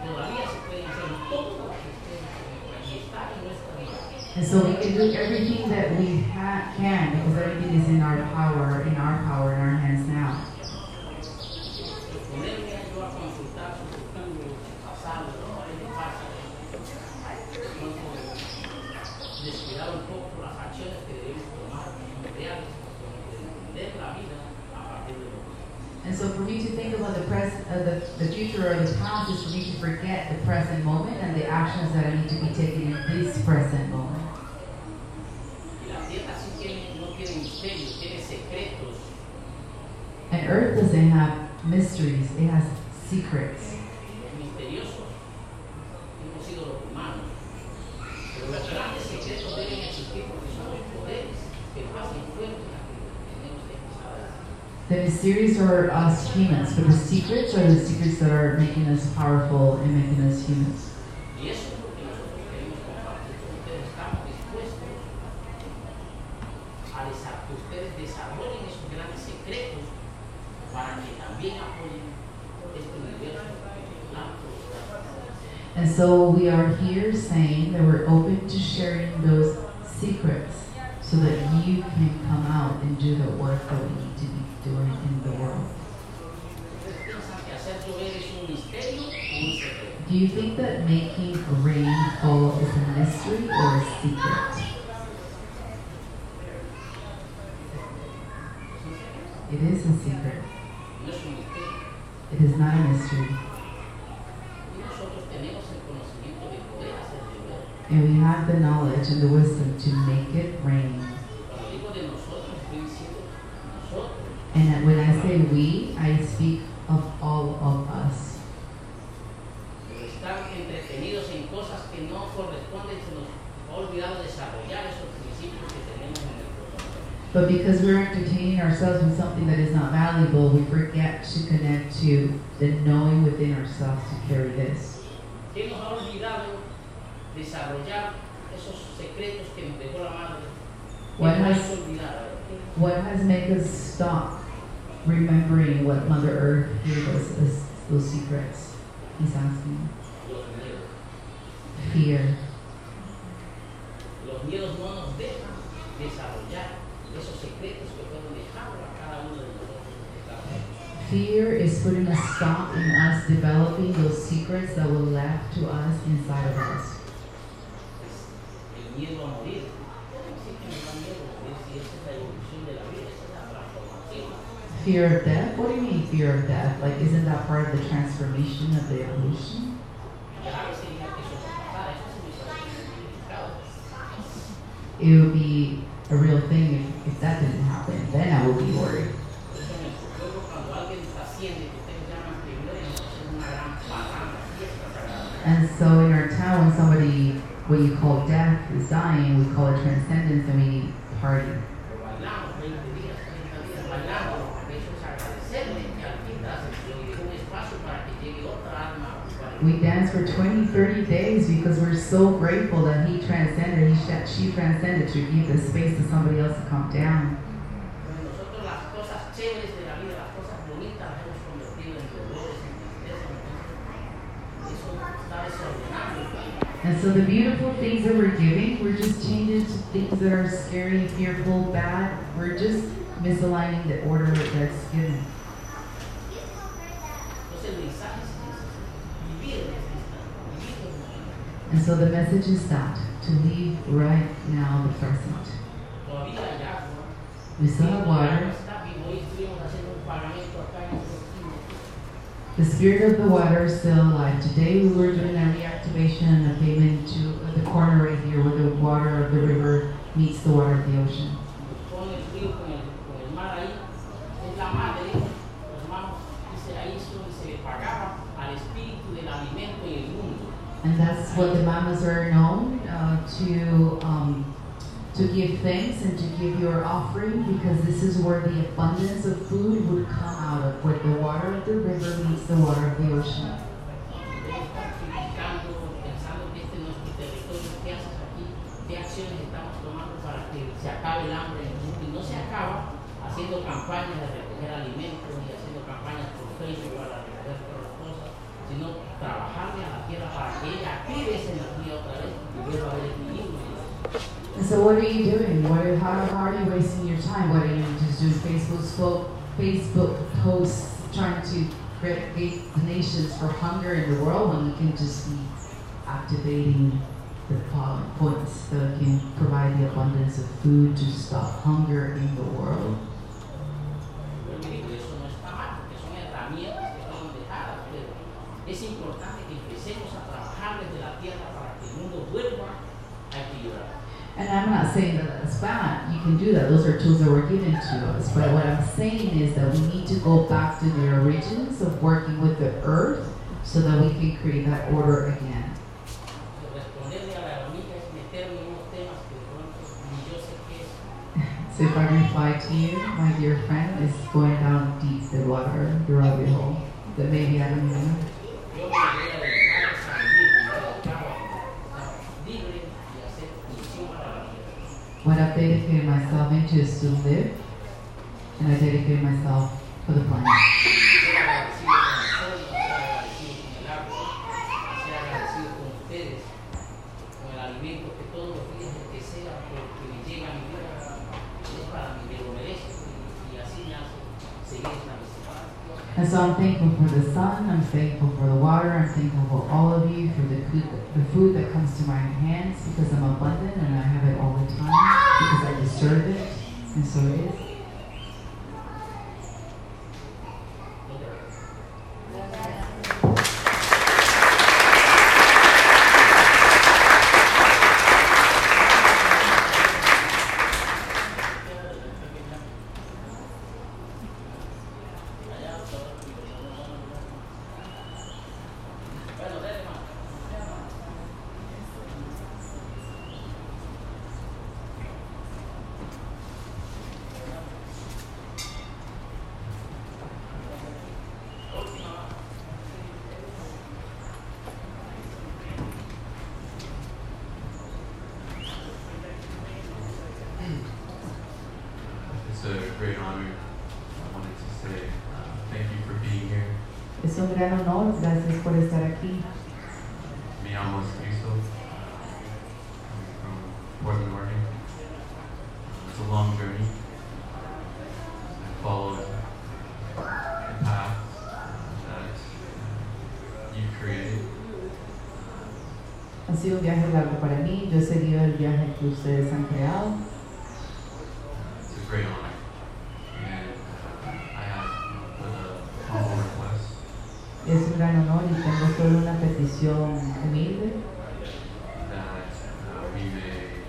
todavía se pueden hacer todo lo que ustedes pueden y está en nuestra vida. And so we can do everything that we can because everything is in our power, in our power, in our hands now. And so for me to think about the present, uh, the, the future or the past is for me to forget the present moment and the actions that I need to be taking in this present moment. Y la tierra sí tiene, no tiene misterios, tiene secretos. And earth doesn't have mysteries, it has secrets. The mysterious are us humans, but the secrets are the secrets that are making us powerful and making us humans. Y eso es lo que nosotros queremos compartir con ustedes. Estamos dispuestos a desa- que ustedes desarrollen esos grandes secretos para que también apoyen este universo blanco. And so we are here saying that we're open to sharing those secrets so that you can come out and do the work that we need to be doing in the world. Do you think that making rain fall is a mystery or a secret? It is a secret. It is not a mystery. Y nosotros tenemos el conocimiento de poder hacer llover. And we have the knowledge and the wisdom to make it rain. Cuando digo de nosotros, estoy diciendo nosotros. And when I say we, I speak of all of us. Pero están entretenidos en cosas que no corresponden, se nos ha olvidado desarrollar esos principios que tenemos en el corazón. But because we're entertaining ourselves with something that is not valuable, we forget to connect to the knowing within ourselves to carry this. ¿Qué nos ha olvidado desarrollar esos secretos que nos dejó la madre? What has- hecho olvidar? A ver, ¿qué? What has made us stop remembering what Mother Earth gave us as those secrets? He's asking. Fear. Los miedos no nos dejan desarrollar esos secretos que fueron dejados a cada uno de nosotros. Fear is putting a stop in us developing those secrets that were left to us inside of us. Miedo a morir. Fear of death? What do you mean fear of death? Like, isn't that part of the transformation of the evolution? It would be a real thing if, if that didn't happen. Then I would be worried. And so in our town, when somebody, what you call death, is dying, we call it transcendence and we party. Pero bailamos 20 días, 30 días bailando, porque eso es agradecerle que al fin das un espacio para que llegue otra alma. para- We dance for 20, 30 days because we're so grateful that he transcended, he sh- she transcended to give the space to somebody else to come down. Pero nosotros las cosas chéveres de la vida, las cosas bonitas, las hemos convertido en dolores, en tristeza, entonces eso está desordenando el país. And so the beautiful things that we're giving, we're just changing to things that are scary, fearful, bad. We're just misaligning the order that's given. And so the message is that to leave right now the hay agua. We still have water. The spirit of the water is still alive. Today we were doing a reactivation and a payment to the corner right here where the water of the river meets the water of the ocean. And that's what the mamos are known uh, to um, to give thanks and to give your offering because this is where the abundance of food would come out of, where the water of the river meets the water of the ocean. Trabajarle a la tierra para que ella active esa energía otra vez y vuelva a haber equilibrio. And so what are you doing? What are, how, how are you wasting your time? What are you just doing Facebook, Facebook posts trying to create nations for hunger in the world when we can just be activating the points that can provide the abundance of food to stop hunger in the world? es importante And I'm not saying that that's bad. You can do that. Those are tools that were given to us. But what I'm saying is that we need to go back to the origins of working with the earth so that we can create that order again. So if I reply to you, my dear friend, is going down deep the water, the rabbit hole, that maybe I don't know. Yo me voy a dedicar a vivir y a estar libre y a hacer función para la vida. What I've dedicated myself into is to live, and I dedicated myself for the planet. Ser agradecido con el sol, ser agradecido con el agua, ser agradecido con ustedes, con el alimento que todos los días, el que sea, porque me llega a mi vida, es para mí, me lo merezco y, y así me hace seguir esta misión. And so I'm thankful for the sun, I'm thankful for the water, I'm thankful for all of you, for the food, the food that comes to my hands, because I'm abundant and I have it all the time, because I deserve it, and so it is. Sido un viaje largo para mí, yo he seguido el viaje que ustedes han creado. It's a great honor. And uh, I have a humble request. Es un gran honor y tengo solo una petición humilde, that uh, we may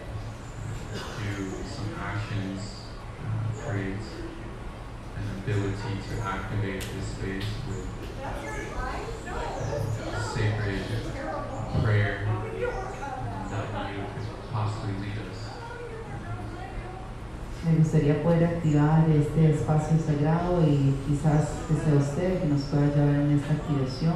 do some actions, uh, create an ability to activate this space with sacred prayer and that you could possibly lead us. me gustaría poder activar este espacio sagrado y quizás que sea usted que nos pueda llevar en esta activación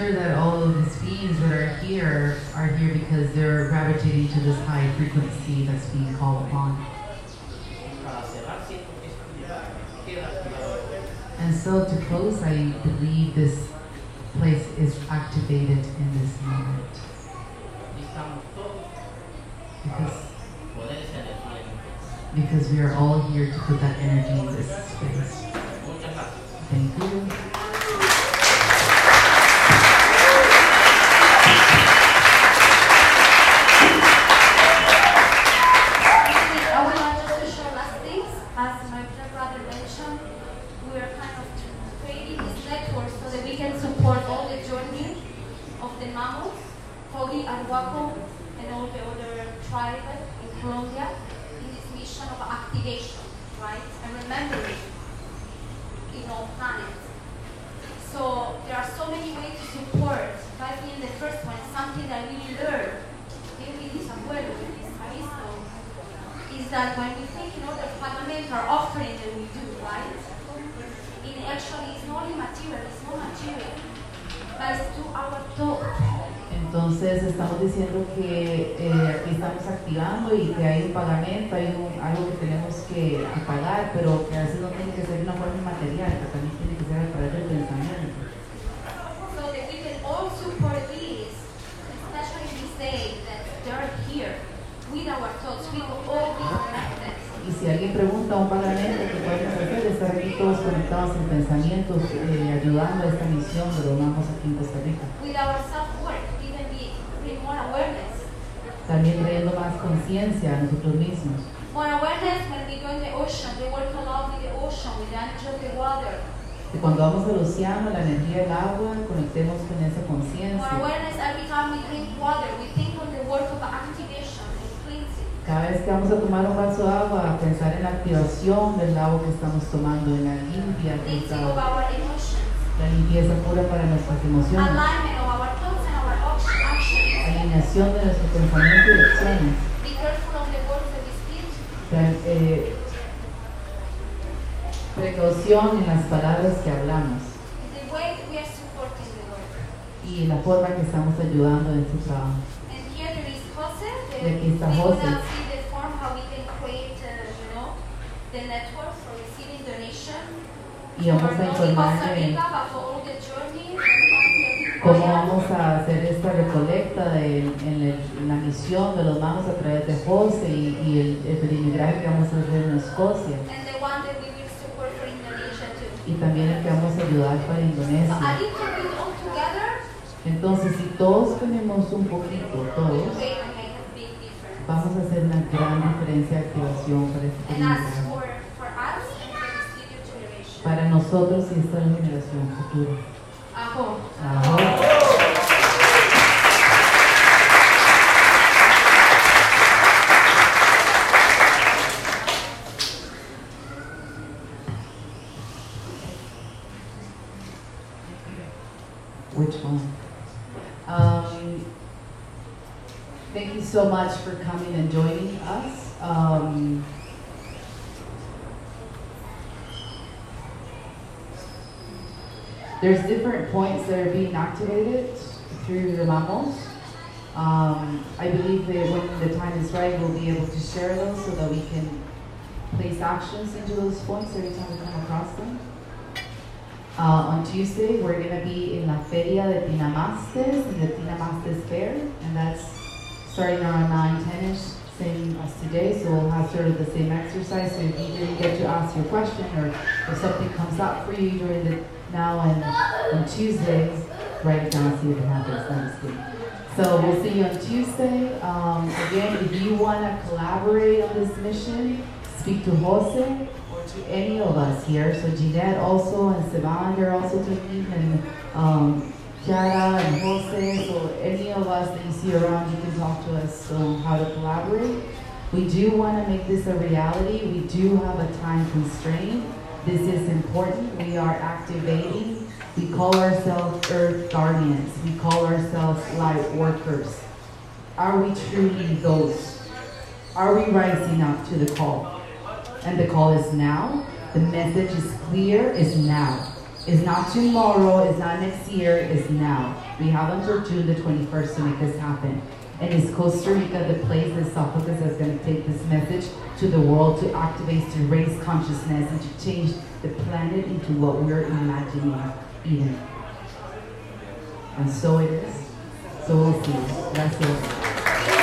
sure that all of these beings that are here are here because they're gravitating to this high frequency that's being called upon. And so to close, I believe this place is activated in this moment. Because, because we are all here to put that energy in this tomando, en la limpia, que Cleansing está- of our emotions. la limpieza pura para nuestras emociones, Alignment of our thoughts and our ac- actions. alineación de nuestro pensamiento y acciones. Be careful of the words that we speak. Pre- eh, precaución en las palabras que hablamos The way we are supporting the work. y la forma que estamos ayudando en su trabajo. And here there is Jose. The, Y aquí está we for all the journey. cómo vamos a hacer esta recolecta de, en, la misión de los magos a través de José y, y el, el peregrinaje que vamos a hacer en Escocia y también el que vamos a ayudar para a Indonesia. Entonces, si todos tenemos un poquito, todos, a vamos a hacer una gran diferencia de activación para este peregrinaje. Para nosotros y esta generación futura. Ajo. Ajo. Which one? Um, thank you so much for coming and joining us. Um, there's different points that are being activated through the mamos. Um, I believe that when the time is right, we'll be able to share those so that we can place actions into those points every time we come across them. Uh, on Tuesday, we're going to be in La Feria de Tinamastes, in the Tinamastes Fair, and that's starting around 9, 10 ish, same as today. So we'll have sort of the same exercise. So if you didn't get to ask your question, or if something comes up for you during the now and on Tuesdays, write it down, see if it happens. So we'll see you on Tuesday. Um, again, if you want to collaborate on this mission, speak to Jose or to any of us here. So Jeanette also and Sivan, they're also taking, and um, Chiara and Jose. So any of us that you see around, you can talk to us on how to collaborate. We do want to make this a reality. We do have a time constraint. This is important. We are activating. We call ourselves Earth Guardians. We call ourselves Light Workers. Are we truly those? Are we rising up to the call? And the call is now. The message is clear, is now. It's not tomorrow, it's not next year, it's now. We have until June the 21st to make this happen. And is Costa Rica the place that Sophocles is going to take this message to the world to activate, to raise consciousness, and to change the planet into what we're imagining Eden? And so it is. So we'll see. That's